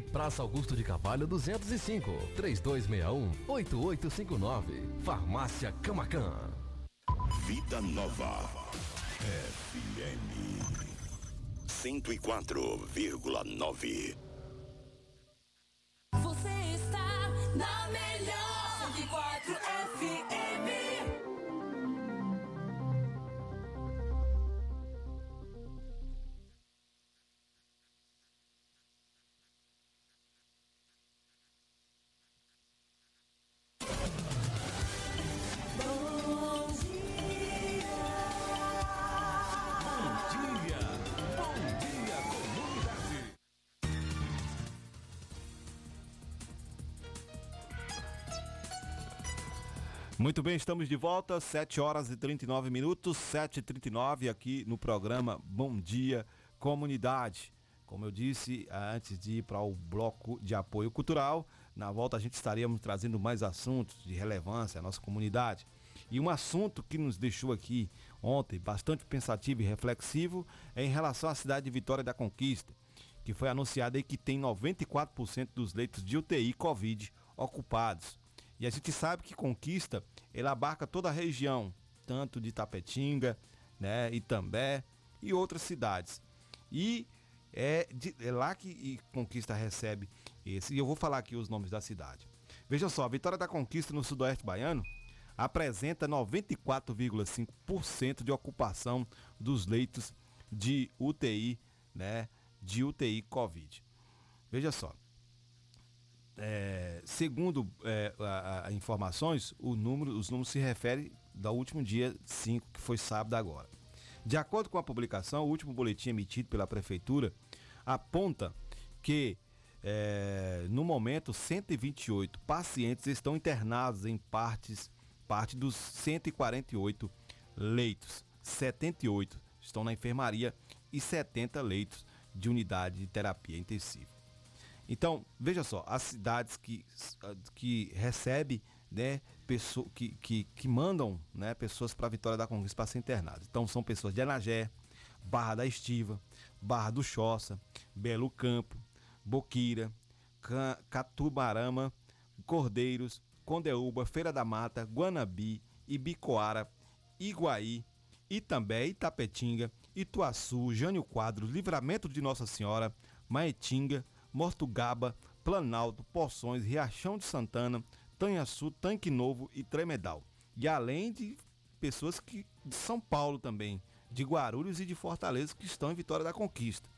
Praça Augusto de Carvalho 205, 3261-8859. Farmácia Camacan. Vida Nova. FM 104,9. Você está na melhor Muito bem, estamos de volta, 7 horas e 39 minutos, 7 e 39 aqui no programa Bom Dia Comunidade. Como eu disse antes de ir para o bloco de apoio cultural, na volta a gente estaríamos trazendo mais assuntos de relevância à nossa comunidade. E um assunto que nos deixou aqui ontem bastante pensativo e reflexivo é em relação à cidade de Vitória da Conquista, que foi anunciada aí que tem 94% dos leitos de UTI Covid ocupados. E a gente sabe que Conquista, ele abarca toda a região, tanto de Tapetinga, né, Itambé e outras cidades. E é, de, é lá que Conquista recebe esse. E eu vou falar aqui os nomes da cidade. Veja só, a Vitória da Conquista no Sudoeste Baiano apresenta 94,5% de ocupação dos leitos de UTI, né, de UTI Covid. Veja só, é, segundo é, a, a informações, número, os números se referem do último dia 5, que foi sábado agora. De acordo com a publicação, o último boletim emitido pela Prefeitura aponta que, é, no momento, 128 pacientes estão internados em partes, parte dos 148 leitos. 78 estão na enfermaria e 70 leitos de unidade de terapia intensiva. Então, veja só, as cidades que, que recebem, né, pessoa, que, que, que mandam né, pessoas para a Vitória da Conquista para ser internadas. Então, são pessoas de Anagé, Barra da Estiva, Barra do Choça, Belo Campo, Boquira, Ca- Catubarama, Cordeiros, Condeúba, Feira da Mata, Guanabi, Ibicoara, Iguaí, Itambé, Itapetinga, Ituaçu, Jânio Quadros, Livramento de Nossa Senhora, Maetinga, Mortugaba, Planalto, Poções, Riachão de Santana, Tanhaçu, Tanque Novo e Tremedal. E além de pessoas que de São Paulo também, de Guarulhos e de Fortaleza que estão em Vitória da Conquista.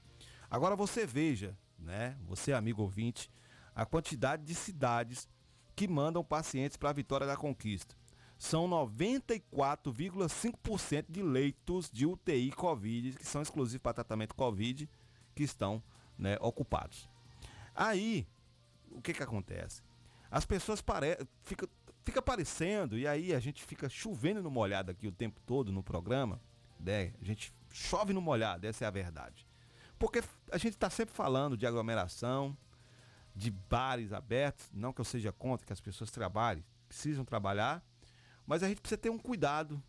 Agora você veja, né, você amigo ouvinte, a quantidade de cidades que mandam pacientes para a Vitória da Conquista. São 94,5% de leitos de UTI Covid, que são exclusivos para tratamento Covid, que estão né, ocupados. Aí, o que que acontece? As pessoas pare... fica, fica parecendo, e aí a gente fica chovendo no molhado aqui o tempo todo no programa, né? A gente chove no molhado, essa é a verdade. Porque a gente está sempre falando de aglomeração, de bares abertos, não que eu seja contra que as pessoas trabalhem, precisam trabalhar, mas a gente precisa ter um cuidado,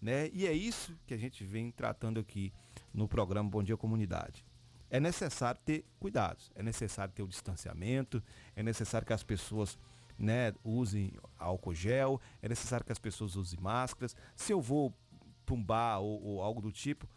né? E é isso que a gente vem tratando aqui no programa Bom Dia Comunidade. É necessário ter cuidados, é necessário ter o distanciamento, é necessário que as pessoas né, usem álcool gel, é necessário que as pessoas usem máscaras. Se eu vou para ou, ou algo do tipo,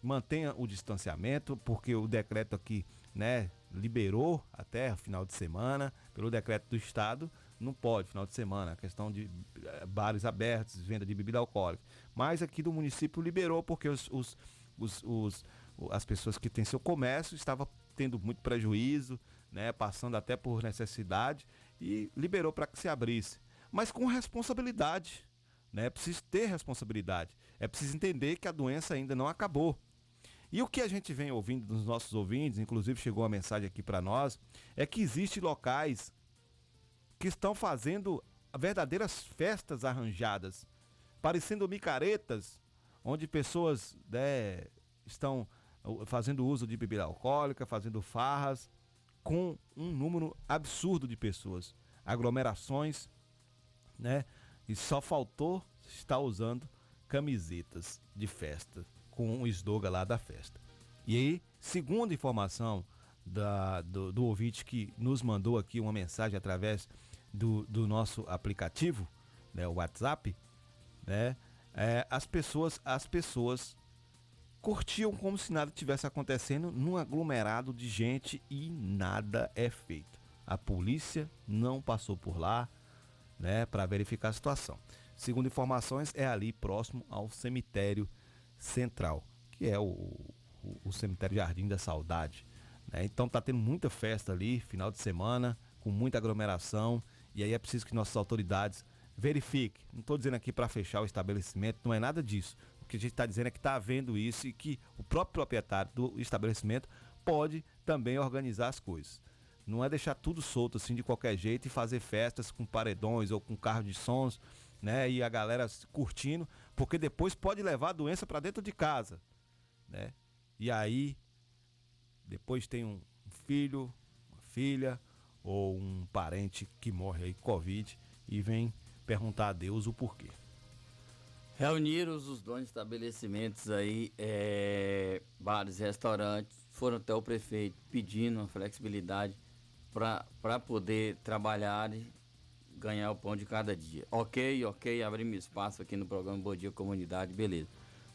mantenha o distanciamento, porque o decreto aqui, né, liberou até final de semana, pelo decreto do estado, não pode final de semana, a questão de eh, bares abertos, venda de bebida alcoólica. Mas aqui do município liberou porque os, os, os, os as pessoas que têm seu comércio estavam tendo muito prejuízo, né, passando até por necessidade e liberou para que se abrisse, mas com responsabilidade, né? É preciso ter responsabilidade. É preciso entender que a doença ainda não acabou. E o que a gente vem ouvindo dos nossos ouvintes, inclusive chegou uma mensagem aqui para nós, é que existem locais que estão fazendo verdadeiras festas arranjadas, parecendo micaretas, onde pessoas né, estão fazendo uso de bebida alcoólica, fazendo farras, com um número absurdo de pessoas, aglomerações, né? E só faltou estar usando camisetas de festa com o slogan lá da festa. E aí, segundo informação da, do, do ouvinte que nos mandou aqui uma mensagem através do, do nosso aplicativo, né, o WhatsApp, né, é, as pessoas as pessoas curtiam como se nada tivesse acontecendo num aglomerado de gente e nada é feito. A polícia não passou por lá, né, para verificar a situação. Segundo informações, é ali próximo ao cemitério central, que é o, o, o cemitério Jardim da Saudade. Né? Então tá tendo muita festa ali, final de semana, com muita aglomeração, e aí é preciso que nossas autoridades verifiquem. Não estou dizendo aqui para fechar o estabelecimento, não é nada disso. Que a gente está dizendo é que está havendo isso e que o próprio proprietário do estabelecimento pode também organizar as coisas. Não é deixar tudo solto assim de qualquer jeito e fazer festas com paredões ou com carro de sons, né? E a galera curtindo, porque depois pode levar a doença para dentro de casa, né? E aí depois tem um filho, uma filha ou um parente que morre aí covid e vem perguntar a Deus o porquê. Reuniram os donos de estabelecimentos aí, é, bares, restaurantes, foram até o prefeito pedindo uma flexibilidade para poder trabalhar e ganhar o pão de cada dia. Ok, ok, abrimos espaço aqui no programa Bom Dia Comunidade, beleza.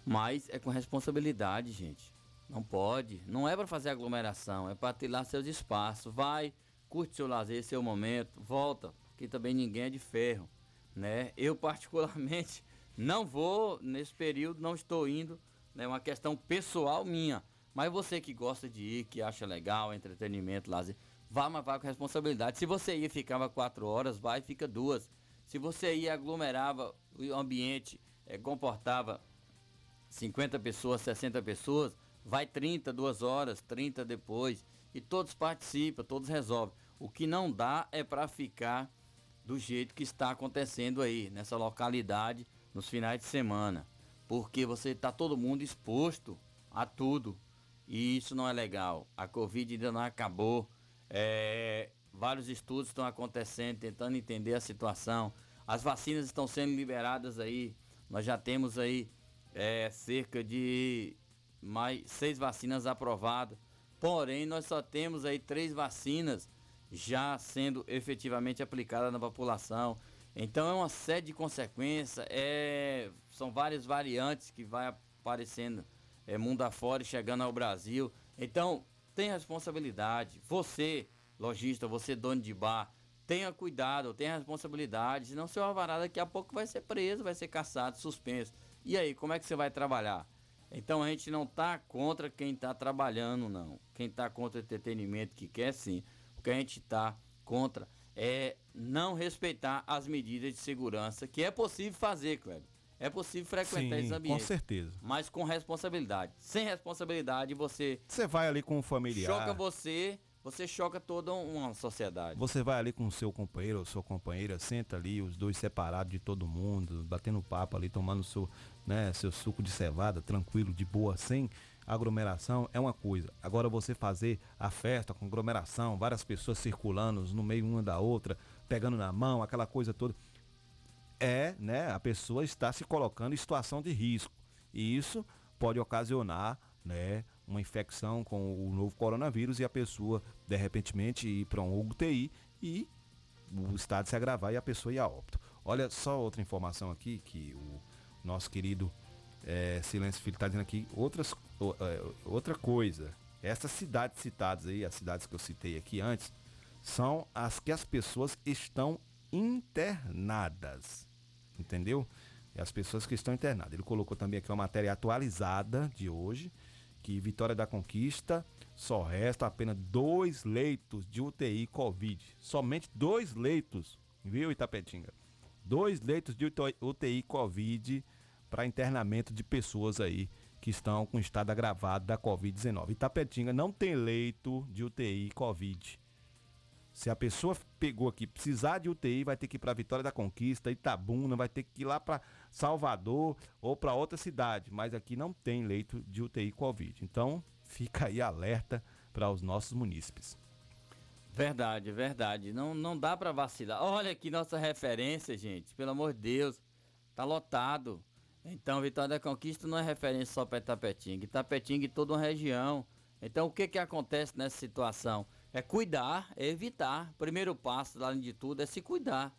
Mas é com responsabilidade, gente. Não pode. Não é para fazer aglomeração, é para ter lá seus espaços. Vai, curte seu lazer, seu momento, volta, porque também ninguém é de ferro, né? Eu particularmente não vou, nesse período, não estou indo, é né, uma questão pessoal minha. Mas você que gosta de ir, que acha legal, entretenimento, lazer, vá, mas vá com responsabilidade. Se você ia ficava quatro horas, vai fica duas. Se você ia aglomerava o ambiente, é, comportava 50 pessoas, 60 pessoas, vai 30, duas horas, 30 depois. E todos participam, todos resolvem. O que não dá é para ficar do jeito que está acontecendo aí, nessa localidade nos finais de semana, porque você está todo mundo exposto a tudo e isso não é legal. A Covid ainda não acabou. É, vários estudos estão acontecendo, tentando entender a situação. As vacinas estão sendo liberadas aí. Nós já temos aí é, cerca de mais seis vacinas aprovadas. Porém, nós só temos aí três vacinas já sendo efetivamente aplicada na população. Então é uma série de consequências, é, são várias variantes que vai aparecendo é, mundo afora e chegando ao Brasil. Então tem responsabilidade. Você, lojista, você dono de bar, tenha cuidado, tenha responsabilidade, senão seu alvará daqui a pouco vai ser preso, vai ser caçado, suspenso. E aí, como é que você vai trabalhar? Então a gente não está contra quem está trabalhando, não. Quem está contra entretenimento que quer sim. O que a gente está contra é não respeitar as medidas de segurança, que é possível fazer, Cleber. É possível frequentar Sim, esses ambientes. com certeza. Mas com responsabilidade. Sem responsabilidade, você. Você vai ali com um familiar. Choca você, você choca toda uma sociedade. Você vai ali com o seu companheiro ou sua companheira, senta ali, os dois separados de todo mundo, batendo papo ali, tomando seu, né, seu suco de cevada, tranquilo, de boa, sem aglomeração, é uma coisa. Agora você fazer a festa com aglomeração, várias pessoas circulando no meio uma da outra, pegando na mão, aquela coisa toda. É, né, a pessoa está se colocando em situação de risco. E isso pode ocasionar, né, uma infecção com o novo coronavírus e a pessoa, de repentemente, ir para um UTI e o estado se agravar e a pessoa ir a óbito. Olha só outra informação aqui que o nosso querido é, Silêncio Filho está dizendo aqui. Outras, outra coisa, essas cidades citadas aí, as cidades que eu citei aqui antes, são as que as pessoas estão internadas. Entendeu? É as pessoas que estão internadas. Ele colocou também aqui uma matéria atualizada de hoje, que Vitória da Conquista só resta apenas dois leitos de UTI Covid. Somente dois leitos, viu, Itapetinga? Dois leitos de UTI Covid para internamento de pessoas aí que estão com estado agravado da Covid-19. Itapetinga não tem leito de UTI Covid. Se a pessoa pegou aqui, precisar de UTI, vai ter que ir para Vitória da Conquista, Itabuna, vai ter que ir lá para Salvador ou para outra cidade. Mas aqui não tem leito de UTI Covid. Então, fica aí alerta para os nossos munícipes. Verdade, verdade. Não, não dá pra vacilar. Olha aqui nossa referência, gente. Pelo amor de Deus. Tá lotado. Então, Vitória da Conquista não é referência só para Itapetinga. Itapetinga e toda uma região. Então, o que que acontece nessa situação? É cuidar, é evitar. Primeiro passo, além de tudo, é se cuidar.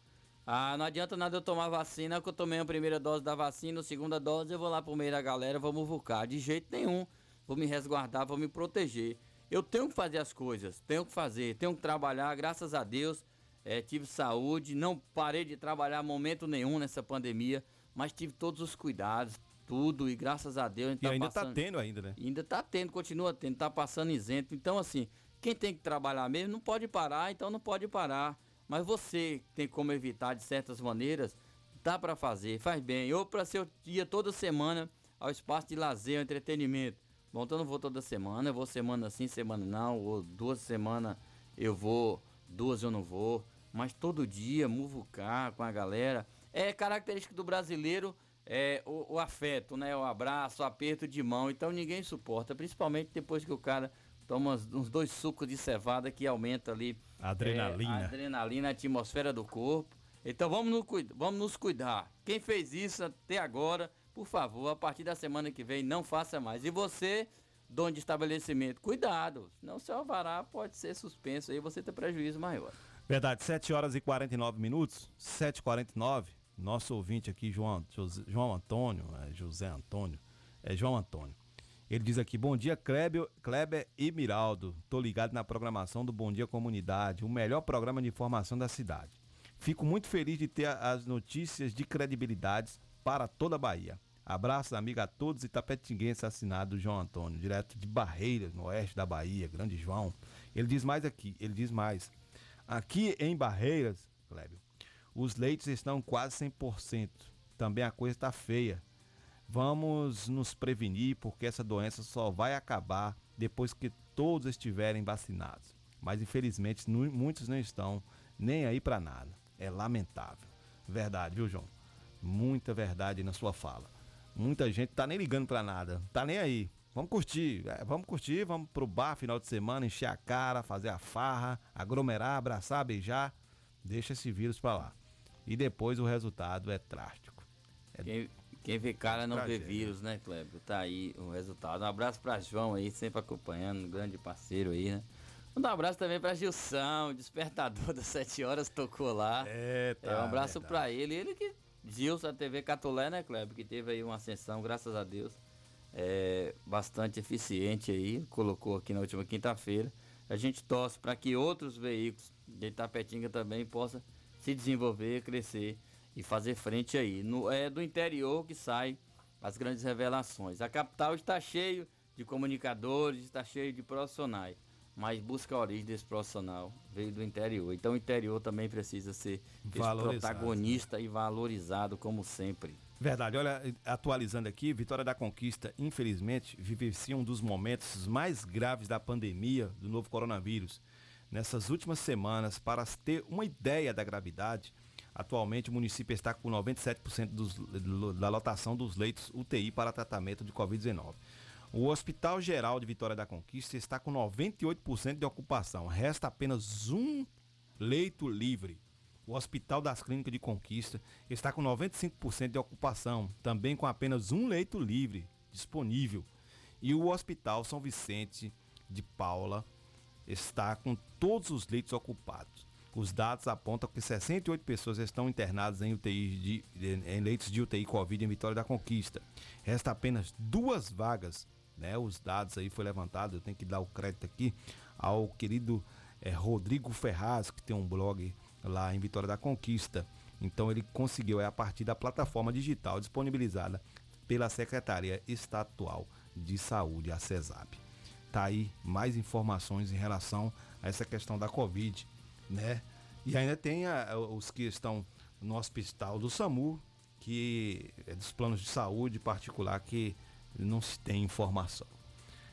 Ah, não adianta nada eu tomar vacina, que eu tomei a primeira dose da vacina, a segunda dose eu vou lá pro meio da galera, vou muvucar. De jeito nenhum. Vou me resguardar, vou me proteger. Eu tenho que fazer as coisas, tenho que fazer, tenho que trabalhar, graças a Deus. eh, tive saúde, não parei de trabalhar momento nenhum nessa pandemia, mas tive todos os cuidados, tudo, e graças a Deus a gente E tá ainda tá passando- tendo ainda, né? Ainda tá tendo, continua tendo, tá passando isento. Então, assim, quem tem que trabalhar mesmo não pode parar, então não pode parar. Mas você tem como evitar de certas maneiras, dá pra fazer, faz bem. Ou pra seu dia toda semana ao espaço de lazer, ao entretenimento. Bom, então eu não vou toda semana, eu vou semana sim, semana não, ou duas semanas eu vou, duas eu não vou. Mas todo dia, muvucar com a galera. É característica do brasileiro é, o, o afeto, né? O abraço, o aperto de mão. Então ninguém suporta, principalmente depois que o cara toma uns, dois sucos de cevada que aumenta ali Adrenalina. é, a adrenalina, a atmosfera do corpo. Então vamos, no vamos nos cuidar. Quem fez isso até agora, por favor, a partir da semana que vem, não faça mais. E você, dono de estabelecimento, cuidado, senão seu alvará pode ser suspenso aí você ter prejuízo maior. Verdade, 7 horas e 49 minutos, 7h49. Nosso ouvinte aqui, João, João Antônio, é José Antônio, é João Antônio. Ele diz aqui, bom dia Kleber, Kleber e Miraldo. Tô ligado na programação do Bom Dia Comunidade, o melhor programa de informação da cidade. Fico muito feliz de ter as notícias de credibilidade para toda a Bahia. Abraço, amigo a todos itapetinguenses, assinado João Antônio, direto de Barreiras, no oeste da Bahia, grande João. Ele diz mais aqui, ele diz mais. Aqui em Barreiras, Clébio, os leitos estão quase 100%. Também a coisa está feia. Vamos nos prevenir porque essa doença só vai acabar depois que todos estiverem vacinados. Mas infelizmente muitos não estão nem aí para nada. É lamentável. Verdade, viu, João? Muita verdade na sua fala. Muita gente tá nem ligando para nada, tá nem aí. Vamos curtir, é, vamos curtir, vamos pro bar final de semana, encher a cara, fazer a farra, aglomerar, abraçar, beijar. Deixa esse vírus para lá. E depois o resultado é drástico. É Quem, quem vê cara não vê vírus, né, Kleber? Tá aí o resultado. Um abraço pra João aí, sempre acompanhando, um grande parceiro aí, né? Um abraço também pra Gilson, despertador das 7 horas, tocou lá. É, tá. É, um abraço pra ele. Ele que. Gilson, a TV Catolé, né, Kleber? Que teve aí uma ascensão, graças a Deus. É, bastante eficiente aí. Colocou aqui na última quinta-feira. A gente torce para que outros veículos de Itapetinga também possam se desenvolver, crescer e fazer frente aí. No, é do interior que sai as grandes revelações. A capital está cheio de comunicadores, está cheio de profissionais, mas busca a origem desse profissional, veio do interior. Então o interior também precisa ser Valorizado, protagonista e valorizado como sempre. Verdade, olha, atualizando aqui, Vitória da Conquista, infelizmente, vivencia um dos momentos mais graves da pandemia do novo coronavírus. Nessas últimas semanas, para ter uma ideia da gravidade, atualmente o município está com 97% dos, da lotação dos leitos UTI para tratamento de Covid-19. O Hospital Geral de Vitória da Conquista está com 98% de ocupação, resta apenas um leito livre. O Hospital das Clínicas de Conquista está com 95% de ocupação, também com apenas um leito livre disponível. E o Hospital São Vicente de Paula está com todos os leitos ocupados. Os dados apontam que 68 pessoas estão internadas em, UTI de, em leitos de UTI Covid em Vitória da Conquista. Resta apenas duas vagas, né? Os dados aí foi levantado, eu tenho que dar o crédito aqui ao querido eh, Rodrigo Ferraz, que tem um blog lá em Vitória da Conquista. Então ele conseguiu, é a partir da plataforma digital disponibilizada pela Secretaria Estatual de Saúde, a CESAP. Tá aí mais informações em relação a essa questão da Covid, né? E ainda tem a, os que estão no hospital do SAMU, que é dos planos de saúde particular que não se tem informação.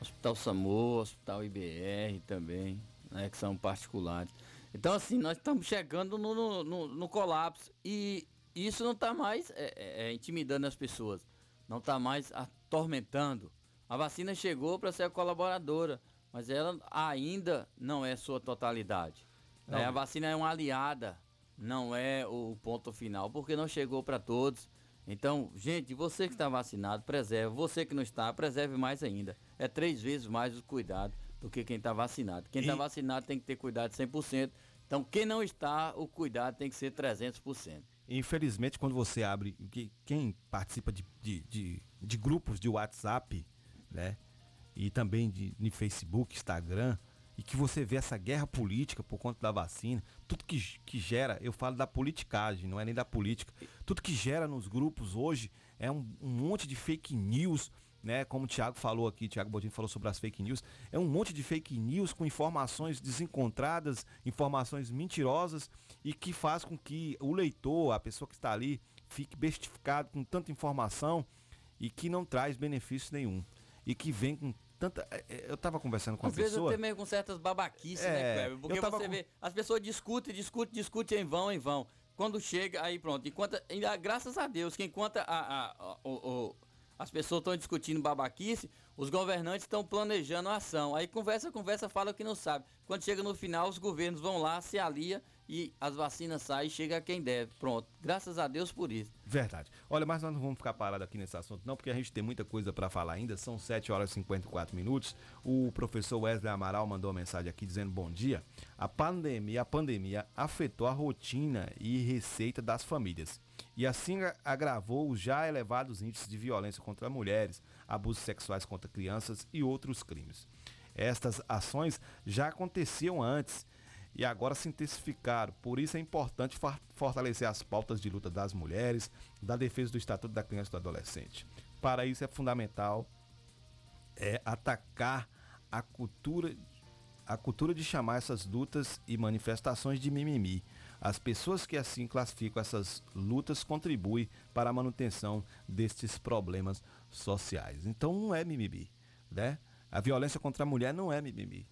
Hospital SAMU, Hospital IBR também, né, que são particulares. Então, assim, nós estamos chegando no, no, no, no colapso e isso não está mais é, é, é, intimidando as pessoas, não está mais atormentando. A vacina chegou para ser a colaboradora, mas ela ainda não é sua totalidade. Não. É, a vacina é uma aliada, não é o ponto final, porque não chegou para todos. Então, gente, você que está vacinado, preserve. Você que não está, preserve mais ainda. É três vezes mais o cuidado do que quem está vacinado. Quem está E- vacinado tem que ter cuidado 100%. Então, quem não está, o cuidado tem que ser 300%. Infelizmente, quando você abre, que- quem participa de, de, de, de grupos de WhatsApp, né? E também de, de Facebook, Instagram, e que você vê essa guerra política por conta da vacina, tudo que, que gera, eu falo da politicagem, não é nem da política, tudo que gera nos grupos hoje é um, um monte de fake news, né? Como o Thiago falou aqui, Thiago Bodinho falou sobre as fake news, é um monte de fake news com informações desencontradas, informações mentirosas e que faz com que o leitor, a pessoa que está ali, fique bestificado com tanta informação e que não traz benefício nenhum. E que vem com tanta. é, é, Eu estava conversando com Às uma vezes pessoa. até meio com certas babaquices, É, né, Kleber? Porque tava você com- vê, as pessoas discutem, discutem, discutem em vão, em vão. Quando chega, aí pronto. Enquanto, ainda, graças a Deus, que enquanto a- a- a- o- o- as pessoas estão discutindo babaquice, os governantes estão planejando a ação. Aí conversa, conversa, fala o que não sabe. Quando chega no final, os governos vão lá, se alia e as vacinas saem e chega a quem deve. Pronto. Graças a Deus por isso. Verdade. Olha, mas nós não vamos ficar parados aqui nesse assunto, não, porque a gente tem muita coisa para falar ainda. São 7 horas e 54 minutos. O professor Wesley Amaral mandou uma mensagem aqui dizendo bom dia. A pandemia, a pandemia afetou a rotina e receita das famílias. E assim agravou os já elevados índices de violência contra mulheres, abusos sexuais contra crianças e outros crimes. Estas ações já aconteciam antes e agora se intensificaram. Por isso é importante fortalecer as pautas de luta das mulheres, da defesa do Estatuto da Criança e do Adolescente. Para isso é fundamental é, atacar a cultura, a cultura de chamar essas lutas e manifestações de mimimi. As pessoas que assim classificam essas lutas contribuem para a manutenção destes problemas sociais. Então não é mimimi, né? A violência contra a mulher não é mimimi.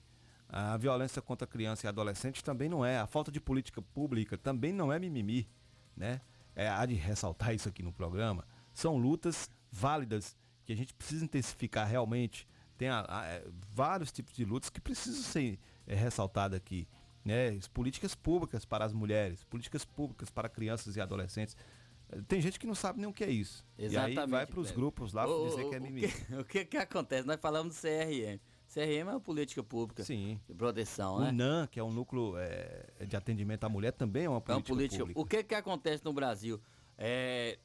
A violência contra criança e adolescente também não é. A falta de política pública também não é mimimi, né? É, há de ressaltar isso aqui no programa. São lutas válidas que a gente precisa intensificar realmente. Tem a- a- é, vários tipos de lutas que precisam ser é, ressaltadas aqui. Né? As Políticas públicas para as mulheres, políticas públicas para crianças e adolescentes. Eh, Tem gente que não sabe nem o que é isso. Exatamente. E aí vai para os grupos lá O- dizer o- que é o mimimi. que- O que que acontece? Nós falamos do CRM. CRM é uma política pública Sim. de proteção, O né? NAN, que é o núcleo é, de atendimento à mulher, também é uma É uma política, política. pública. O que que acontece no Brasil? É,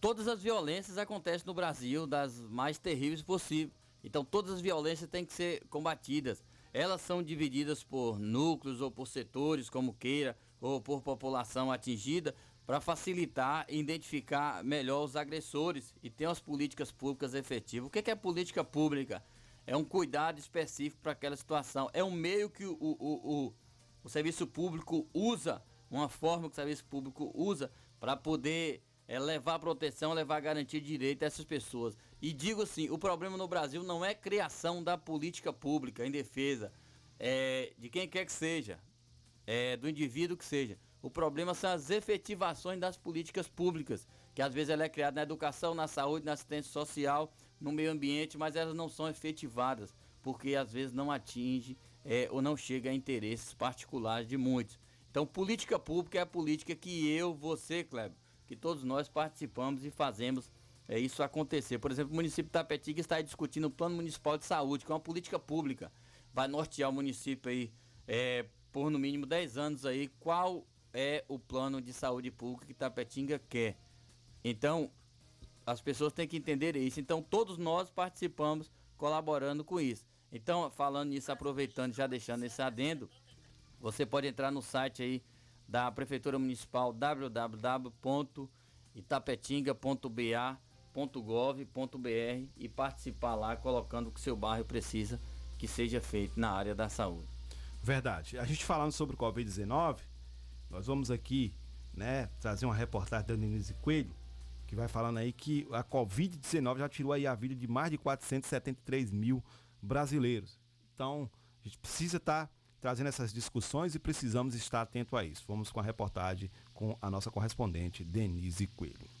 todas as violências acontecem no Brasil das mais terríveis possível. Então todas as violências têm que ser combatidas. Elas são divididas por núcleos ou por setores, como queira, ou por população atingida, para facilitar e identificar melhor os agressores e ter umas políticas públicas efetivas. O que que é política pública? É um cuidado específico para aquela situação. É um meio que o, o, o, o serviço público usa, uma forma que o serviço público usa para poder é, levar proteção, levar garantia de direito a essas pessoas. E digo assim, o problema no Brasil não é criação da política pública em defesa é, de quem quer que seja, é, do indivíduo que seja. O problema são as efetivações das políticas públicas, que às vezes ela é criada na educação, na saúde, na assistência social, no meio ambiente, mas elas não são efetivadas, porque às vezes não atinge é, ou não chega a interesses particulares de muitos. Então, política pública é a política que eu, você, Kleber, que todos nós participamos e fazemos é, isso acontecer. Por exemplo, o município de Tapetinga está discutindo o Plano Municipal de Saúde, que é uma política pública. Vai nortear o município aí é, por no mínimo 10 anos aí qual é o plano de saúde pública que Tapetinga quer. Então, as pessoas têm que entender isso. Então, todos nós participamos colaborando com isso. Então, falando nisso, aproveitando, já deixando esse adendo, você pode entrar no site aí da Prefeitura Municipal www.itapetinga.ba.gov.br e participar lá colocando o que seu bairro precisa que seja feito na área da saúde. Verdade. A gente falando sobre o Covid-19, nós vamos aqui né, trazer uma reportagem da Denise Coelho, que vai falando aí que a Covid-19 já tirou aí a vida de mais de 473 mil brasileiros. Então, a gente precisa estar trazendo essas discussões e precisamos estar atento a isso. Vamos com a reportagem com a nossa correspondente Denise Coelho.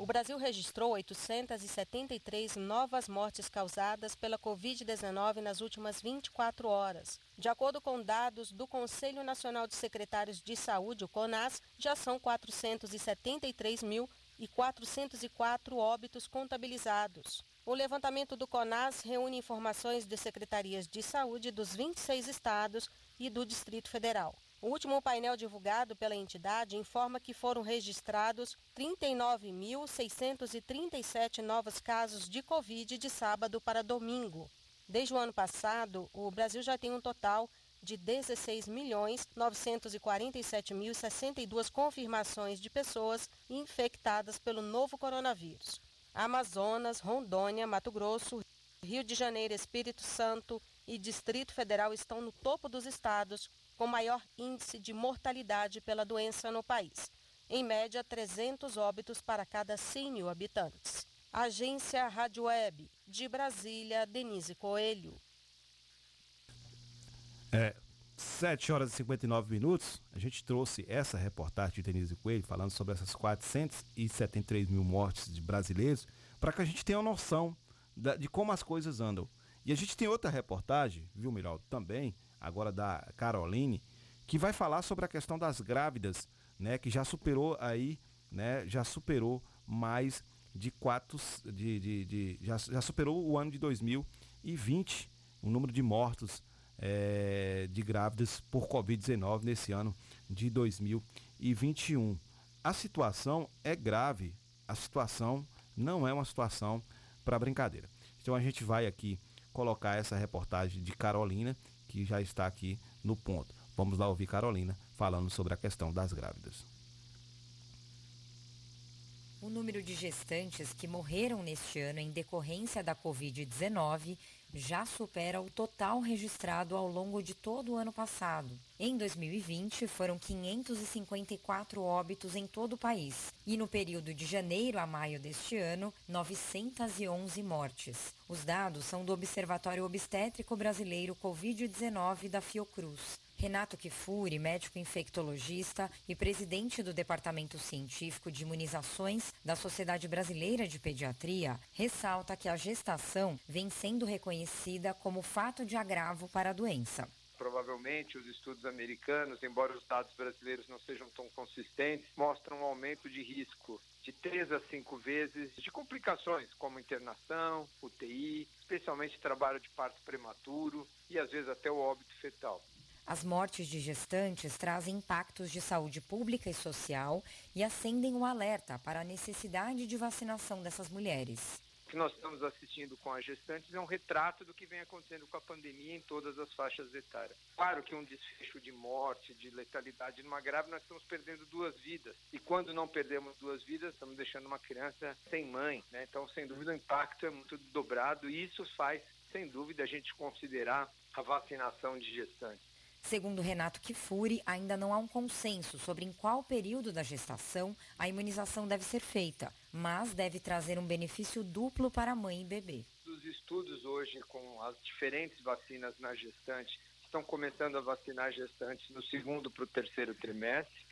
O Brasil registrou 873 novas mortes causadas pela Covid-19 nas últimas 24 horas. De acordo com dados do Conselho Nacional de Secretários de Saúde, o CONAS, já são 473.404 óbitos contabilizados. O levantamento do CONAS reúne informações de secretarias de saúde dos 26 estados e do Distrito Federal. O último painel divulgado pela entidade informa que foram registrados 39.637 novos casos de Covid de sábado para domingo. Desde o ano passado, o Brasil já tem um total de 16.947.062 confirmações de pessoas infectadas pelo novo coronavírus. Amazonas, Rondônia, Mato Grosso, Rio de Janeiro, Espírito Santo e Distrito Federal estão no topo dos estados com maior índice de mortalidade pela doença no país. Em média, 300 óbitos para cada 100 mil habitantes. Agência Rádio Web, de Brasília, Denise Coelho. É, 7 horas e 59 minutos, a gente trouxe essa reportagem de Denise Coelho falando sobre essas 473 mil mortes de brasileiros, para que a gente tenha uma noção da, de como as coisas andam. E a gente tem outra reportagem, viu, Miraldo, também, agora da Caroline, que vai falar sobre a questão das grávidas, né, que já superou aí, né, já superou mais de quatro, de, de, de já, já superou o ano de 2020, o número de mortos é, de grávidas por Covid-19 nesse ano de 2021. A situação é grave, a situação não é uma situação para brincadeira. Então a gente vai aqui colocar essa reportagem de Carolina, que já está aqui no ponto. Vamos lá ouvir Carolina falando sobre a questão das grávidas. O número de gestantes que morreram neste ano em decorrência da Covid-19 já supera o total registrado ao longo de todo o ano passado. Em 2020, foram 554 óbitos em todo o país e no período de janeiro a maio deste ano, 911 mortes. Os dados são do Observatório Obstétrico Brasileiro Covid-19 da Fiocruz. Renato Kifuri, médico infectologista e presidente do Departamento Científico de Imunizações da Sociedade Brasileira de Pediatria, ressalta que a gestação vem sendo reconhecida como fato de agravo para a doença. Provavelmente os estudos americanos, embora os dados brasileiros não sejam tão consistentes, mostram um aumento de risco de três a cinco vezes de complicações, como internação, UTI, especialmente trabalho de parto prematuro e às vezes até o óbito fetal. As mortes de gestantes trazem impactos de saúde pública e social e acendem o alerta para a necessidade de vacinação dessas mulheres. Que nós estamos assistindo com as gestantes é um retrato do que vem acontecendo com a pandemia em todas as faixas etárias. Claro que um desfecho de morte, de letalidade numa grávida, nós estamos perdendo duas vidas. E quando não perdemos duas vidas, estamos deixando uma criança sem mãe. Né? Então, sem dúvida, o impacto é muito dobrado e isso faz, sem dúvida, a gente considerar a vacinação de gestantes. Segundo Renato Kifuri, ainda não há um consenso sobre em qual período da gestação a imunização deve ser feita, mas deve trazer um benefício duplo para mãe e bebê. Os estudos hoje com as diferentes vacinas na gestante estão começando a vacinar gestantes no segundo para o terceiro trimestre.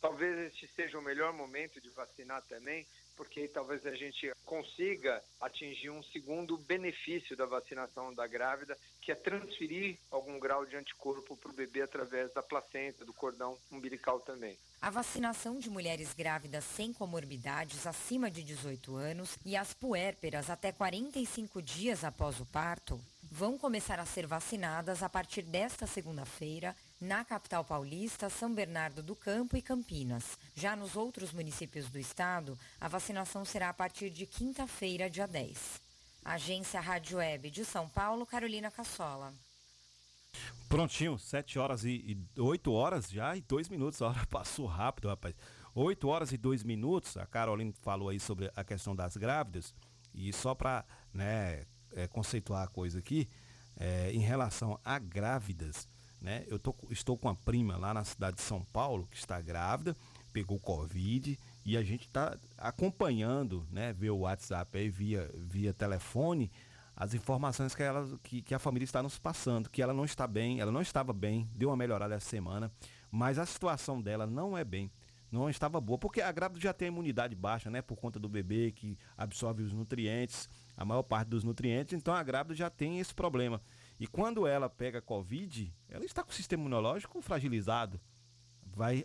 Talvez este seja o melhor momento de vacinar também, porque talvez a gente consiga atingir um segundo benefício da vacinação da grávida, que é transferir algum grau de anticorpo para o bebê através da placenta, do cordão umbilical também. A vacinação de mulheres grávidas sem comorbidades acima de 18 anos e as puérperas até 45 dias após o parto vão começar a ser vacinadas a partir desta segunda-feira na capital paulista, São Bernardo do Campo e Campinas. Já nos outros municípios do estado, a vacinação será a partir de quinta-feira, dia 10. Agência Rádio Web de São Paulo, Carolina Cassola. Prontinho, 7 horas e, e 8 horas já e 2 minutos. A hora passou rápido, rapaz. 8 horas e 2 minutos. A Carolina falou aí sobre a questão das grávidas. E só para né, é, conceituar a coisa aqui, é, em relação a grávidas, né? Eu tô, estou com uma prima lá na cidade de São Paulo que está grávida, pegou Covid e a gente está acompanhando, né? Via WhatsApp aí, via, via telefone, as informações que, ela, que, que a família está nos passando, que ela não está bem, ela não estava bem, deu uma melhorada essa semana, mas a situação dela não é bem não estava boa, porque a grávida já tem a imunidade baixa, né, por conta do bebê que absorve os nutrientes, a maior parte dos nutrientes, então a grávida já tem esse problema. E quando ela pega Covid, ela está com o sistema imunológico fragilizado. Vai,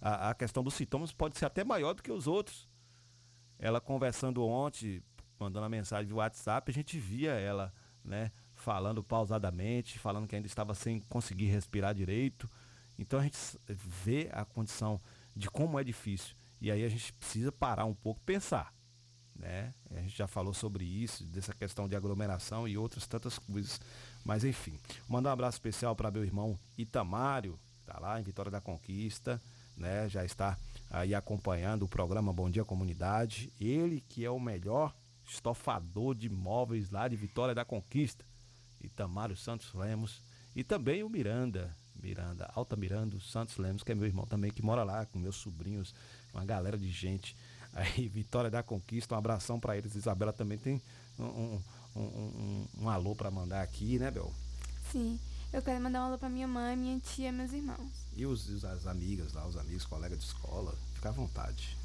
a, a, questão dos sintomas pode ser até maior do que os outros. Ela conversando ontem, mandando a mensagem via WhatsApp, a gente via ela, né, falando pausadamente, falando que ainda estava sem conseguir respirar direito. Então a gente vê a condição de como é difícil. E aí a gente precisa parar um pouco, pensar né? A gente já falou sobre isso, dessa questão de aglomeração e outras tantas coisas. Mas enfim, mandar um abraço especial para meu irmão Itamário, tá lá em Vitória da Conquista, né? Já está aí acompanhando o programa Bom Dia Comunidade. Ele que é o melhor estofador de móveis lá de Vitória da Conquista. Itamário Santos Lemos e também o Miranda, Miranda, Alta Miranda Santos Lemos, que é meu irmão também que mora lá com meus sobrinhos, uma galera de gente aí Vitória da Conquista, um abração para eles. Isabela também tem um, um, um, um alô para mandar aqui, né, Bel? Sim, eu quero mandar um alô para minha mãe, minha tia, meus irmãos. E os, as amigas lá, os amigos, colegas de escola, fica à vontade.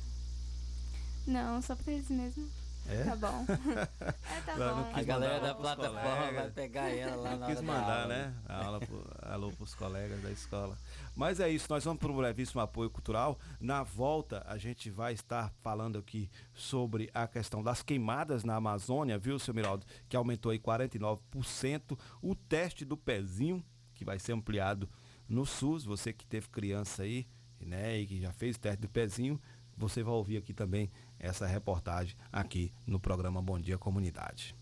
Não, só para eles mesmo. É? Tá bom. é, tá bom. A galera da plataforma vai pegar ela lá na Quis hora mandar, aula. né? A aula pro, alô pros colegas da escola. Mas é isso, nós vamos para um brevíssimo apoio cultural. Na volta, a gente vai estar falando aqui sobre a questão das queimadas na Amazônia, viu, seu Miraldo? Que aumentou aí 49%. O teste do pezinho, que vai ser ampliado no SUS. Você que teve criança aí, né, e que já fez o teste do pezinho, você vai ouvir aqui também essa reportagem aqui no programa Bom Dia Comunidade.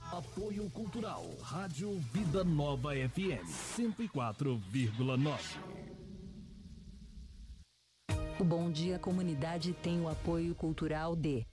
Apoio Cultural, Rádio Vida Nova FM 104,9. O Bom Dia Comunidade tem o apoio cultural de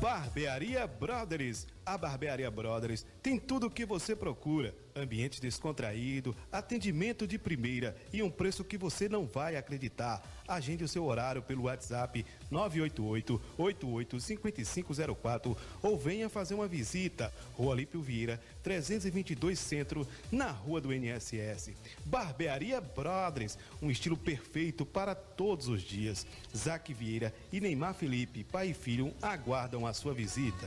Barbearia Brothers. A Barbearia Brothers tem tudo o que você procura: ambiente descontraído, atendimento de primeira e um preço que você não vai acreditar. Agende o seu horário pelo WhatsApp 988-885504 ou venha fazer uma visita. Rua Lípio Vieira, 322 Centro, na Rua do NSS. Barbearia Brothers, um estilo perfeito para todos os dias. Zac Vieira e Neymar Felipe, pai e filho, aguardam a sua visita.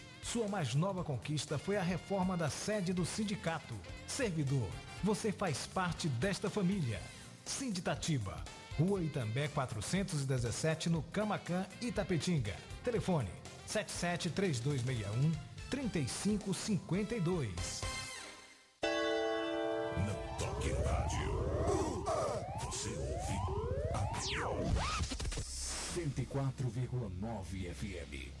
Sua mais nova conquista foi a reforma da sede do sindicato. Servidor, você faz parte desta família. Sinditatiba, Rua Itambé 417, no Camacan, Itapetinga. Telefone 773261 3552. Na Toque Rádio. Você ouve agora. 104,9 FM.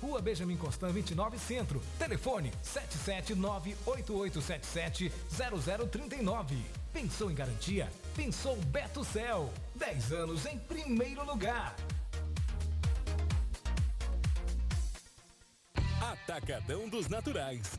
Rua Benjamin Constant 29 Centro. Telefone 77988770039. Pensou em garantia? Pensou Beto Cel. 10 anos em primeiro lugar. Atacadão dos Naturais.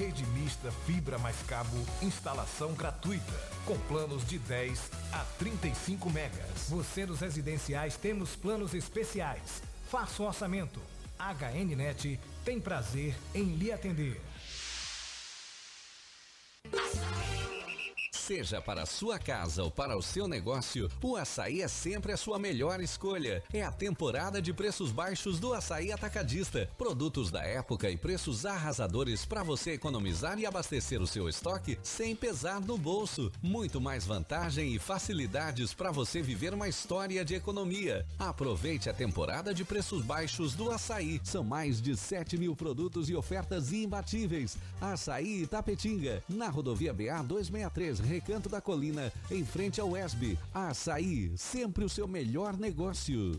Rede mista fibra mais cabo, instalação gratuita, com planos de 10 a 35 megas. Você dos residenciais temos planos especiais. Faça o orçamento. HNnet tem prazer em lhe atender. Seja para a sua casa ou para o seu negócio, o açaí é sempre a sua melhor escolha. É a temporada de preços baixos do Açaí Atacadista. Produtos da época e preços arrasadores para você economizar e abastecer o seu estoque sem pesar no bolso. Muito mais vantagem e facilidades para você viver uma história de economia. Aproveite a temporada de preços baixos do Açaí. São mais de 7 mil produtos e ofertas imbatíveis. Açaí Itapetinga, na rodovia BA 263, Recanto da Colina, em frente ao ESB. Açaí, sempre o seu melhor negócio.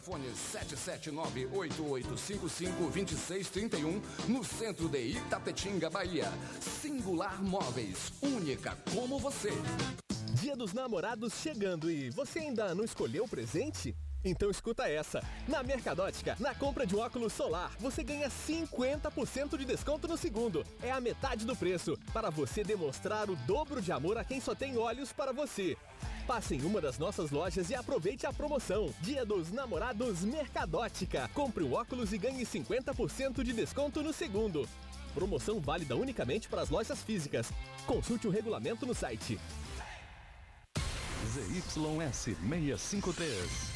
Fone 779-8855-2631, no centro de Itapetinga, Bahia. Singular Móveis, única como você. Dia dos Namorados chegando e você ainda não escolheu o presente? Então escuta essa. Na Mercadótica, na compra de um óculos solar, você ganha 50% de desconto no segundo. É a metade do preço, para você demonstrar o dobro de amor a quem só tem olhos para você. Passe em uma das nossas lojas e aproveite a promoção. Dia dos Namorados Mercadótica. Compre um óculos e ganhe 50% de desconto no segundo. Promoção válida unicamente para as lojas físicas. Consulte o regulamento no site. ZYS 653.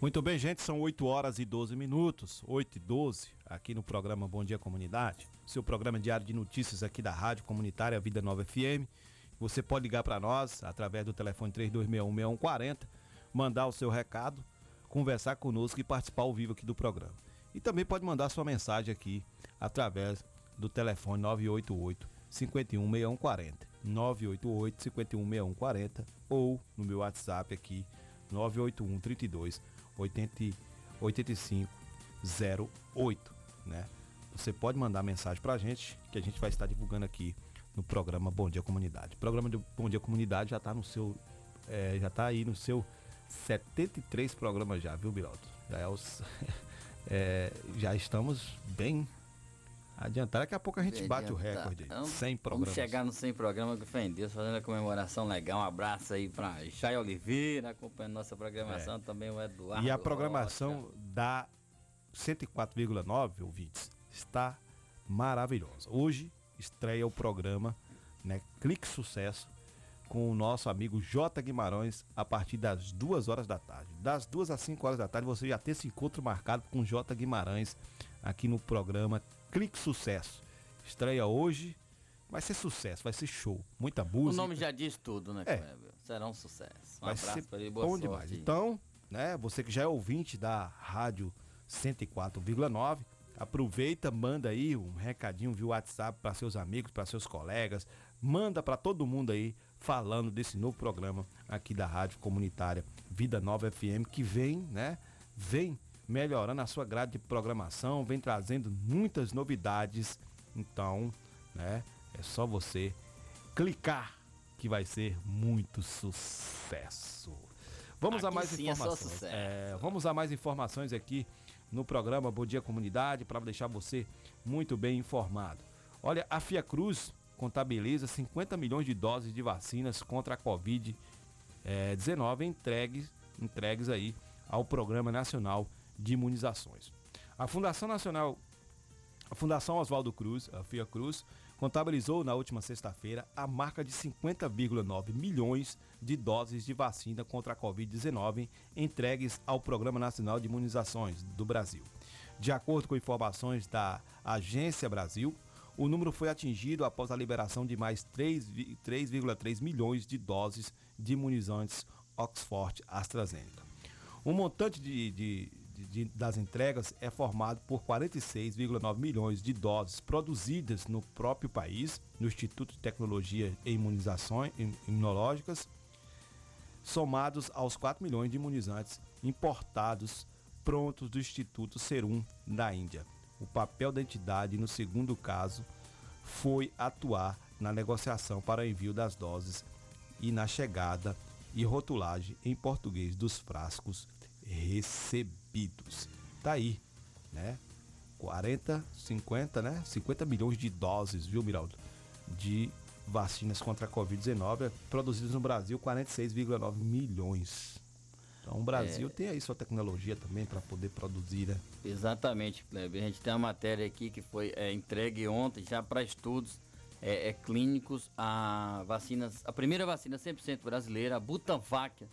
Muito bem, gente, são 8 horas e 12 minutos, 8 e 12, aqui no programa Bom Dia Comunidade, seu programa diário de notícias aqui da Rádio Comunitária Vida Nova FM. Você pode ligar para nós através do telefone 3261-6140, mandar o seu recado, conversar conosco e participar ao vivo aqui do programa. E também pode mandar sua mensagem aqui através do telefone 988 516140. 988 516140 ou no meu WhatsApp aqui 981 32 80, 8508, né? Você pode mandar mensagem pra gente que a gente vai estar divulgando aqui no programa Bom Dia Comunidade. O programa de Bom Dia Comunidade já tá no seu é, já tá aí no seu 73 programas já, viu, Biroto? Já é os é, já estamos bem adiantados. Daqui a pouco a gente bate o recorde. Vamos- 100 programas. Vamos chegar no 100 programa com fé em Deus, fazendo a comemoração legal. Um abraço aí pra Chay Oliveira, acompanhando nossa programação. Também o Eduardo. É. E a programação da 104,9, ouvintes, está maravilhosa. Hoje estreia o programa né, Clique Sucesso com o nosso amigo J. Guimarães a partir das 2 horas da tarde. Das 2 às 5 horas da tarde você já tem esse encontro marcado com o J. Guimarães aqui no programa Clique Sucesso. Estreia hoje, vai ser sucesso, vai ser show. Muita O música. nome já diz tudo, né, É. Será um sucesso. Um Vai abraço ser pra ele, boa bom sorte. demais. Então, né, você que já é ouvinte da Rádio 104,9, aproveita, manda aí um recadinho via WhatsApp para seus amigos, para seus colegas, manda para todo mundo aí falando desse novo programa aqui da Rádio Comunitária Vida Nova FM que vem, né, vem melhorando a sua grade de programação, vem trazendo muitas novidades. Então, né, é só você clicar que vai ser muito sucesso. Vamos a Aqui mais sim é informações. sucesso. É, vamos a mais informações aqui no programa Bom Dia Comunidade para deixar você muito bem informado. Olha, a Fiacruz contabiliza 50 milhões de doses de vacinas contra a Covid-19 entregues, entregues aí ao Programa Nacional de Imunizações. A Fundação Nacional a Fundação Oswaldo Cruz, a Fiacruz, contabilizou na última sexta-feira a marca de 50,9 milhões de doses de vacina contra a Covid-19 entregues ao Programa Nacional de Imunizações do Brasil. De acordo com informações da Agência Brasil, o número foi atingido após a liberação de mais 3 3,3 milhões de doses de imunizantes Oxford AstraZeneca. O montante de, de- de, das entregas é formado por 46,9 milhões de doses produzidas no próprio país, no Instituto de Tecnologia e Imunizações Imunológicas, somados aos 4 milhões de imunizantes importados prontos do Instituto Serum da Índia. O papel da entidade, no segundo caso, foi atuar na negociação para envio das doses e na chegada e rotulagem em português dos frascos recebidos. Tá aí, né? 40, 50, né? 50 milhões de doses, viu, Miraldo? De vacinas contra a Covid-19 produzidas no Brasil, 46,9 milhões. Então o Brasil é... tem aí sua tecnologia também para poder produzir, né? Exatamente, Kleber. A gente tem uma matéria aqui que foi é, entregue ontem já para estudos é, é, clínicos a vacinas, a primeira vacina 100% brasileira, a Butanvac,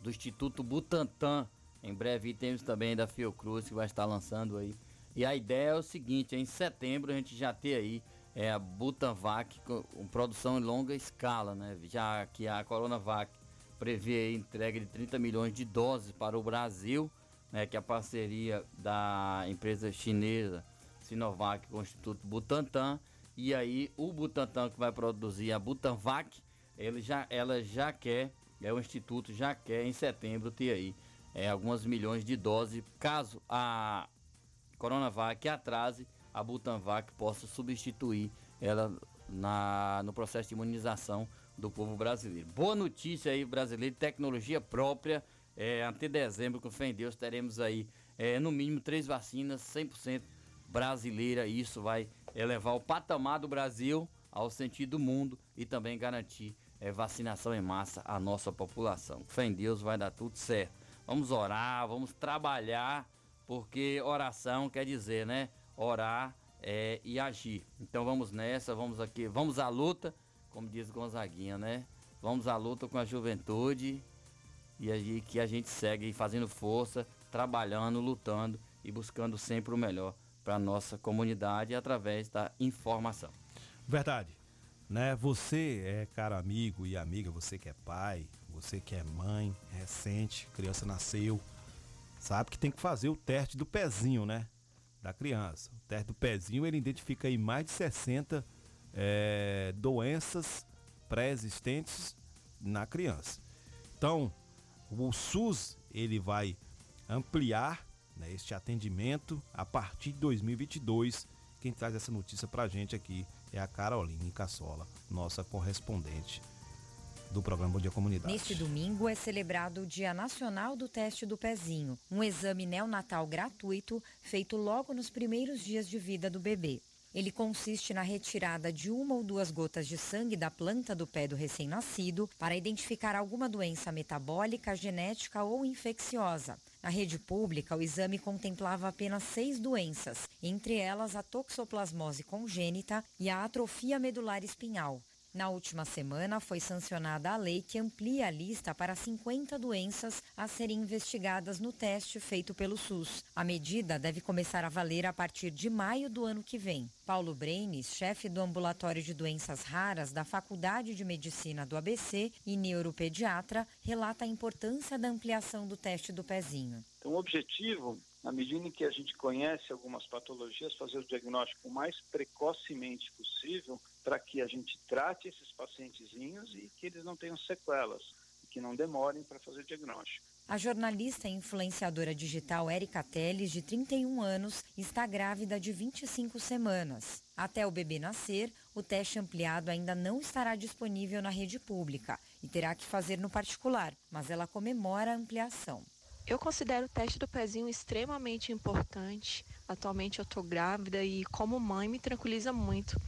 do Instituto Butantan. Em breve temos também da Fiocruz que vai estar lançando aí. E a ideia é o seguinte, em setembro a gente já ter aí é, a Butanvac com, produção em longa escala, né? Já que a Coronavac prevê a entrega de 30 milhões de doses para o Brasil, né, que é a parceria da empresa chinesa Sinovac com o Instituto Butantan e aí o Butantan que vai produzir a Butanvac, ele já, ela já quer, é o instituto já quer em setembro ter aí é, algumas milhões de doses, caso a Coronavac atrase, a Butanvac possa substituir ela na, no processo de imunização do povo brasileiro. Boa notícia aí, brasileiro, tecnologia própria. É, até dezembro, com fé em Deus, teremos aí é, no mínimo três vacinas 100% brasileira. E isso vai elevar o patamar do Brasil ao sentido do mundo e também garantir é, vacinação em massa à nossa população. Fé em Deus vai dar tudo certo. Vamos orar, vamos trabalhar, porque oração quer dizer, né? Orar é, e agir. Então vamos nessa, vamos aqui, vamos à luta, como diz Gonzaguinha, né? Vamos à luta com a juventude e aí que a gente segue fazendo força, trabalhando, lutando e buscando sempre o melhor para nossa comunidade através da informação. Verdade. Né? Você é caro amigo e amiga, você que é pai, você que é mãe, recente, criança nasceu, sabe que tem que fazer o teste do pezinho, né? Da criança. O teste do pezinho ele identifica aí mais de 60 é, doenças pré-existentes na criança. Então, o SUS ele vai ampliar né, este atendimento a partir de 2022. Quem traz essa notícia para gente aqui é a Caroline Cassola, nossa correspondente do programa Bom Dia Comunidade. Neste domingo é celebrado o Dia Nacional do Teste do Pezinho, um exame neonatal gratuito feito logo nos primeiros dias de vida do bebê. Ele consiste na retirada de uma ou duas gotas de sangue da planta do pé do recém-nascido para identificar alguma doença metabólica, genética ou infecciosa. Na rede pública, o exame contemplava apenas seis doenças, entre elas a toxoplasmose congênita e a atrofia medular espinhal. Na última semana, foi sancionada a lei que amplia a lista para 50 doenças a serem investigadas no teste feito pelo SUS. A medida deve começar a valer a partir de maio do ano que vem. Paulo Breines, chefe do Ambulatório de Doenças Raras da Faculdade de Medicina do ABC e neuropediatra, relata a importância da ampliação do teste do pezinho. Então, o objetivo na medida em que a gente conhece algumas patologias, fazer o diagnóstico o mais precocemente possível para que a gente trate esses pacientezinhos e que eles não tenham sequelas, que não demorem para fazer o diagnóstico. A jornalista e influenciadora digital Erika Teles, de 31 anos, está grávida de 25 semanas. Até o bebê nascer, o teste ampliado ainda não estará disponível na rede pública e terá que fazer no particular, mas ela comemora a ampliação. Eu considero o teste do pezinho extremamente importante. Atualmente eu estou grávida e, como mãe, me tranquiliza muito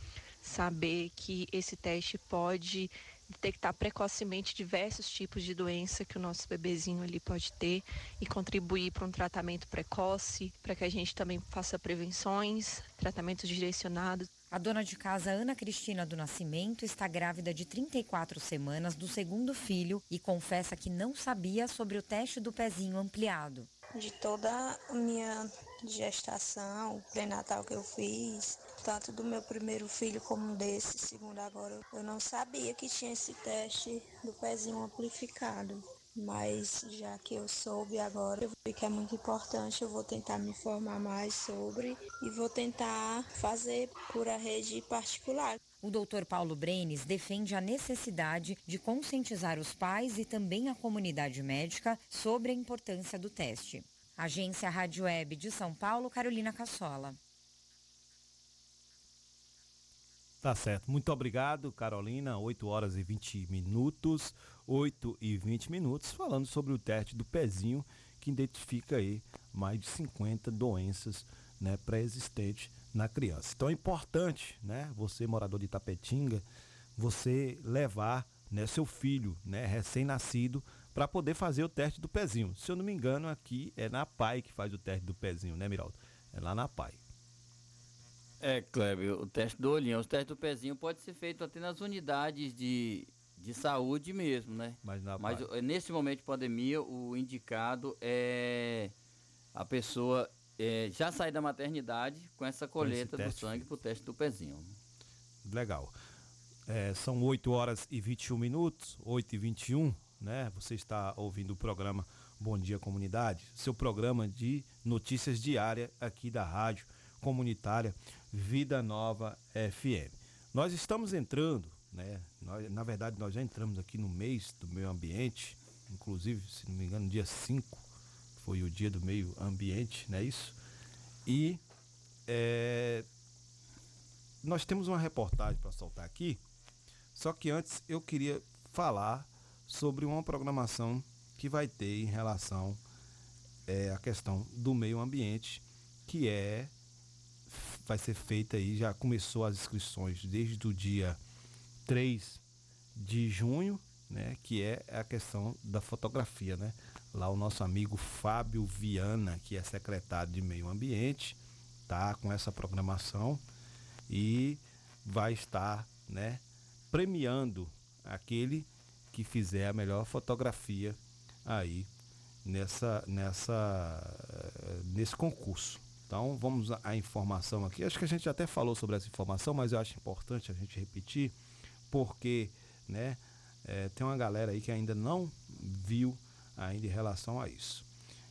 saber que esse teste pode detectar precocemente diversos tipos de doença que o nosso bebezinho ali pode ter e contribuir para um tratamento precoce, para que a gente também faça prevenções, tratamentos direcionados. A dona de casa Ana Cristina do Nascimento está grávida de 34 semanas do segundo filho e confessa que não sabia sobre o teste do pezinho ampliado. De toda a minha gestação, pré-natal que eu fiz, tanto do meu primeiro filho como desse segundo agora, eu não sabia que tinha esse teste do pezinho amplificado. mas já que eu soube agora, eu vi que é muito importante, eu vou tentar me informar mais sobre e vou tentar fazer por a rede particular. O Dr. Paulo Brenes defende a necessidade de conscientizar os pais e também a comunidade médica sobre a importância do teste. Agência Rádio Web de São Paulo, Carolina Cassola. Tá certo. Muito obrigado, Carolina. 8 horas e 20 minutos. 8 e 20 minutos, falando sobre o teste do pezinho, que identifica aí mais de 50 doenças né, pré-existentes na criança. Então é importante, né, você morador de Tapetinga, você levar né, seu filho né, recém-nascido para poder fazer o teste do pezinho. Se eu não me engano, aqui é na PAI que faz o teste do pezinho, né, Miraldo? É lá na PAI. É, Kleber, o teste do olhinho, o teste do pezinho pode ser feito até nas unidades de, de saúde mesmo, né? Mas, na Mas nesse momento de pandemia, o indicado é a pessoa é, já sair da maternidade com essa coleta do sangue para o teste do pezinho. Legal. É, são 8 horas e 21 minutos, 8 e 21, né? Você está ouvindo o programa Bom Dia Comunidade, seu programa de notícias diária aqui da Rádio Comunitária Vida Nova FM. Nós estamos entrando, né? Nós, na verdade, nós já entramos aqui no mês do meio ambiente, inclusive, se não me engano, dia 5 foi o dia do meio ambiente, não é isso? E é, nós temos uma reportagem para soltar aqui, só que antes eu queria falar sobre uma programação que vai ter em relação é, à questão do meio ambiente, que é vai ser feita aí, já começou as inscrições desde o dia 3 de junho, né, que é a questão da fotografia, né? Lá o nosso amigo Fábio Viana, que é secretário de Meio Ambiente, tá com essa programação e vai estar, né, premiando aquele que fizer a melhor fotografia aí nessa nessa nesse concurso. Então vamos à informação aqui. Acho que a gente até falou sobre essa informação, mas eu acho importante a gente repetir, porque né, é, tem uma galera aí que ainda não viu ainda em relação a isso.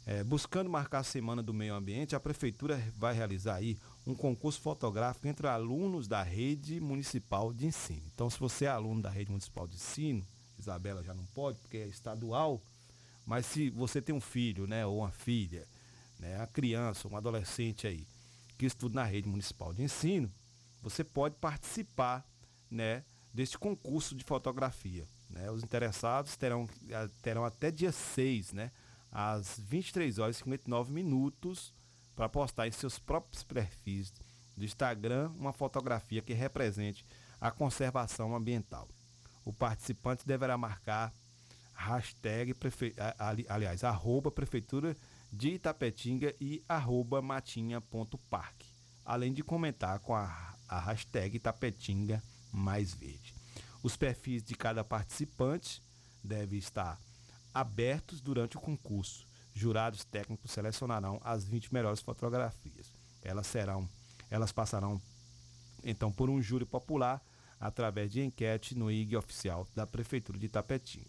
É, buscando marcar a Semana do Meio Ambiente, a Prefeitura vai realizar aí um concurso fotográfico entre alunos da rede municipal de ensino. Então, se você é aluno da rede municipal de ensino, Isabela já não pode, porque é estadual, mas se você tem um filho, né, ou uma filha, né, a criança, um adolescente aí, que estuda na rede municipal de ensino, você pode participar né, deste concurso de fotografia. Né? Os interessados terão, terão até dia 6, né, às 23 horas e 59 minutos, para postar em seus próprios perfis do Instagram uma fotografia que represente a conservação ambiental. O participante deverá marcar hashtag, prefe... aliás, arroba prefeitura de Itapetinga e arroba matinha.park, além de comentar com a, a hashtag Itapetinga mais verde. Os perfis de cada participante devem estar abertos durante o concurso. Jurados técnicos selecionarão as 20 melhores fotografias. Elas serão, elas passarão então por um júri popular através de enquete no IG oficial da Prefeitura de Itapetinga.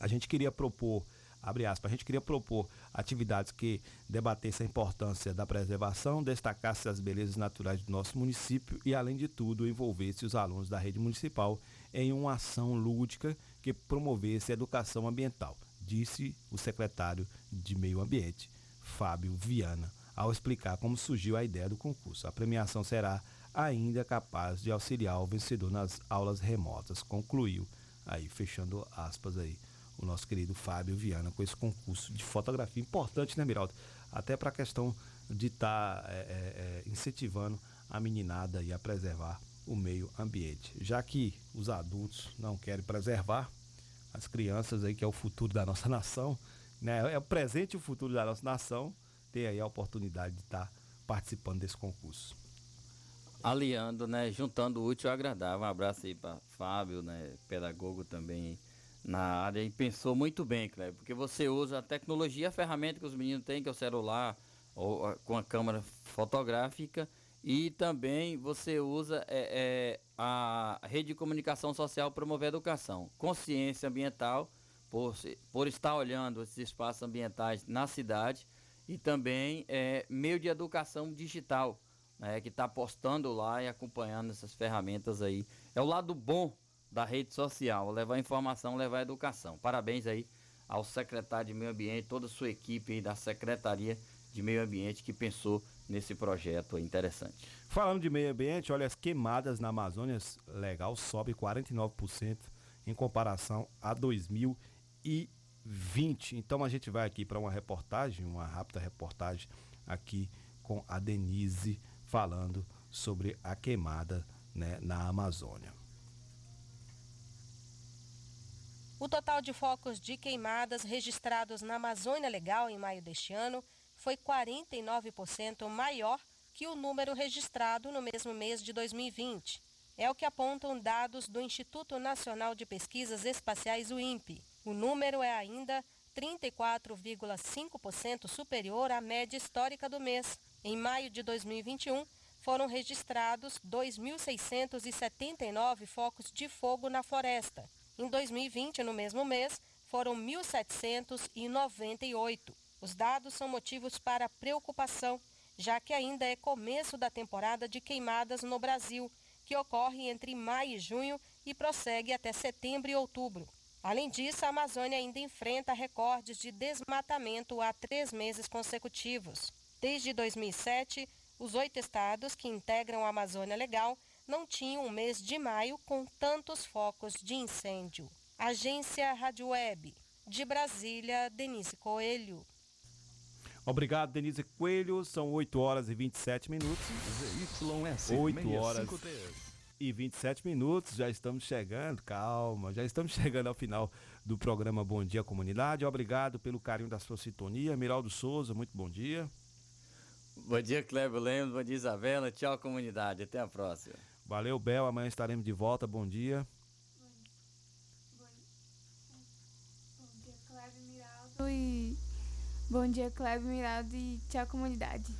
A gente queria propor abre aspas, a gente queria propor atividades que debatessem a importância da preservação, destacasse as belezas naturais do nosso município e, além de tudo, envolvesse os alunos da rede municipal em uma ação lúdica que promovesse a educação ambiental, disse o secretário de Meio Ambiente, Fábio Viana, ao explicar como surgiu a ideia do concurso. A premiação será ainda capaz de auxiliar o vencedor nas aulas remotas, concluiu aí, fechando aspas aí o nosso querido Fábio Viana com esse concurso de fotografia importante, né, Miraldo? Até para a questão de estar tá, é, é, é, incentivando a meninada a preservar o meio ambiente. Já que os adultos não querem preservar, as crianças aí, que é o futuro da nossa nação, né? É o presente e o futuro da nossa nação, tem aí a oportunidade de estar tá participando desse concurso. Aliando, né? Juntando o útil ao agradável. Um abraço aí para Fábio, né? Pedagogo também na área e pensou muito bem, Cleber, porque você usa a tecnologia, a ferramenta que os meninos têm, que é o celular, ou a, com a câmera fotográfica, e também você usa é, é, a rede de comunicação social promover a educação, consciência ambiental, por, por estar olhando esses espaços ambientais na cidade e também é, meio de educação digital, né, que está postando lá e acompanhando essas ferramentas aí. É o lado bom da rede social, levar informação, levar educação. Parabéns aí ao secretário de Meio Ambiente, toda a sua equipe aí da Secretaria de Meio Ambiente que pensou nesse projeto interessante. Falando de meio ambiente, olha, as queimadas na Amazônia legal sobe 49% em comparação a 2020. Então a gente vai aqui para uma reportagem, uma rápida reportagem aqui com a Denise falando sobre a queimada né, na Amazônia. O total de focos de queimadas registrados na Amazônia Legal em maio deste ano foi 49% maior que o número registrado no mesmo mês de 2020. É o que apontam dados do Instituto Nacional de Pesquisas Espaciais, o INPE. O número é ainda 34,5% superior à média histórica do mês. Em maio de 2021, foram registrados 2.679 focos de fogo na floresta, em 2020, no mesmo mês, foram 1.798. Os dados são motivos para preocupação, já que ainda é começo da temporada de queimadas no Brasil, que ocorre entre maio e junho e prossegue até setembro e outubro. Além disso, a Amazônia ainda enfrenta recordes de desmatamento há três meses consecutivos. Desde 2007, os oito estados que integram a Amazônia Legal não tinham um mês de maio com tantos focos de incêndio. Agência Rádio Web. De Brasília, Denise Coelho. Obrigado, Denise Coelho. São 8 horas e 27 minutos. ZYS 8 horas e 27 minutos. Já estamos chegando, calma, já estamos chegando ao final do programa Bom Dia Comunidade. Obrigado pelo carinho da sua sintonia. Miraldo Souza, muito bom dia. Bom dia, Cleber Lemos. Bom dia, Isabela. Tchau, comunidade. Até a próxima. Valeu, Bel. Amanhã estaremos de volta. Bom dia. Bom dia, Cleber Miraldo e bom dia, Cleber Miraldo e tchau, comunidade.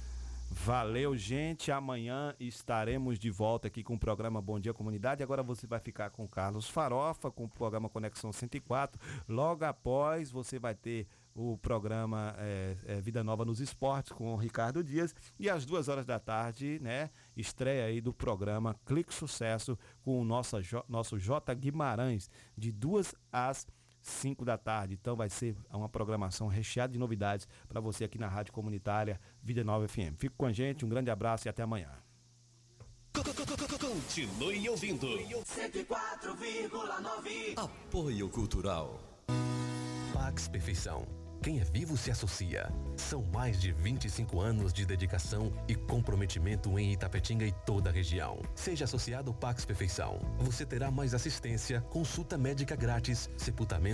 Valeu, gente. Amanhã estaremos de volta aqui com o programa Bom Dia Comunidade. Agora você vai ficar com o Carlos Farofa, com o programa Conexão 104. Logo após, você vai ter o programa é, é, Vida Nova nos Esportes com o Ricardo Dias. E às duas horas da tarde, né? Estreia aí do programa Clique Sucesso com o nosso, nosso J Guimarães, de duas às 5 da tarde. Então vai ser uma programação recheada de novidades para você aqui na Rádio Comunitária Vida Nova FM. Fique com a gente, um grande abraço e até amanhã. Continue ouvindo. 104,9 Apoio Cultural. Pax Perfeição. Quem é vivo se associa. São mais de 25 anos de dedicação e comprometimento em Itapetinga e toda a região. Seja associado Pax Perfeição. Você terá mais assistência, consulta médica grátis, sepultamento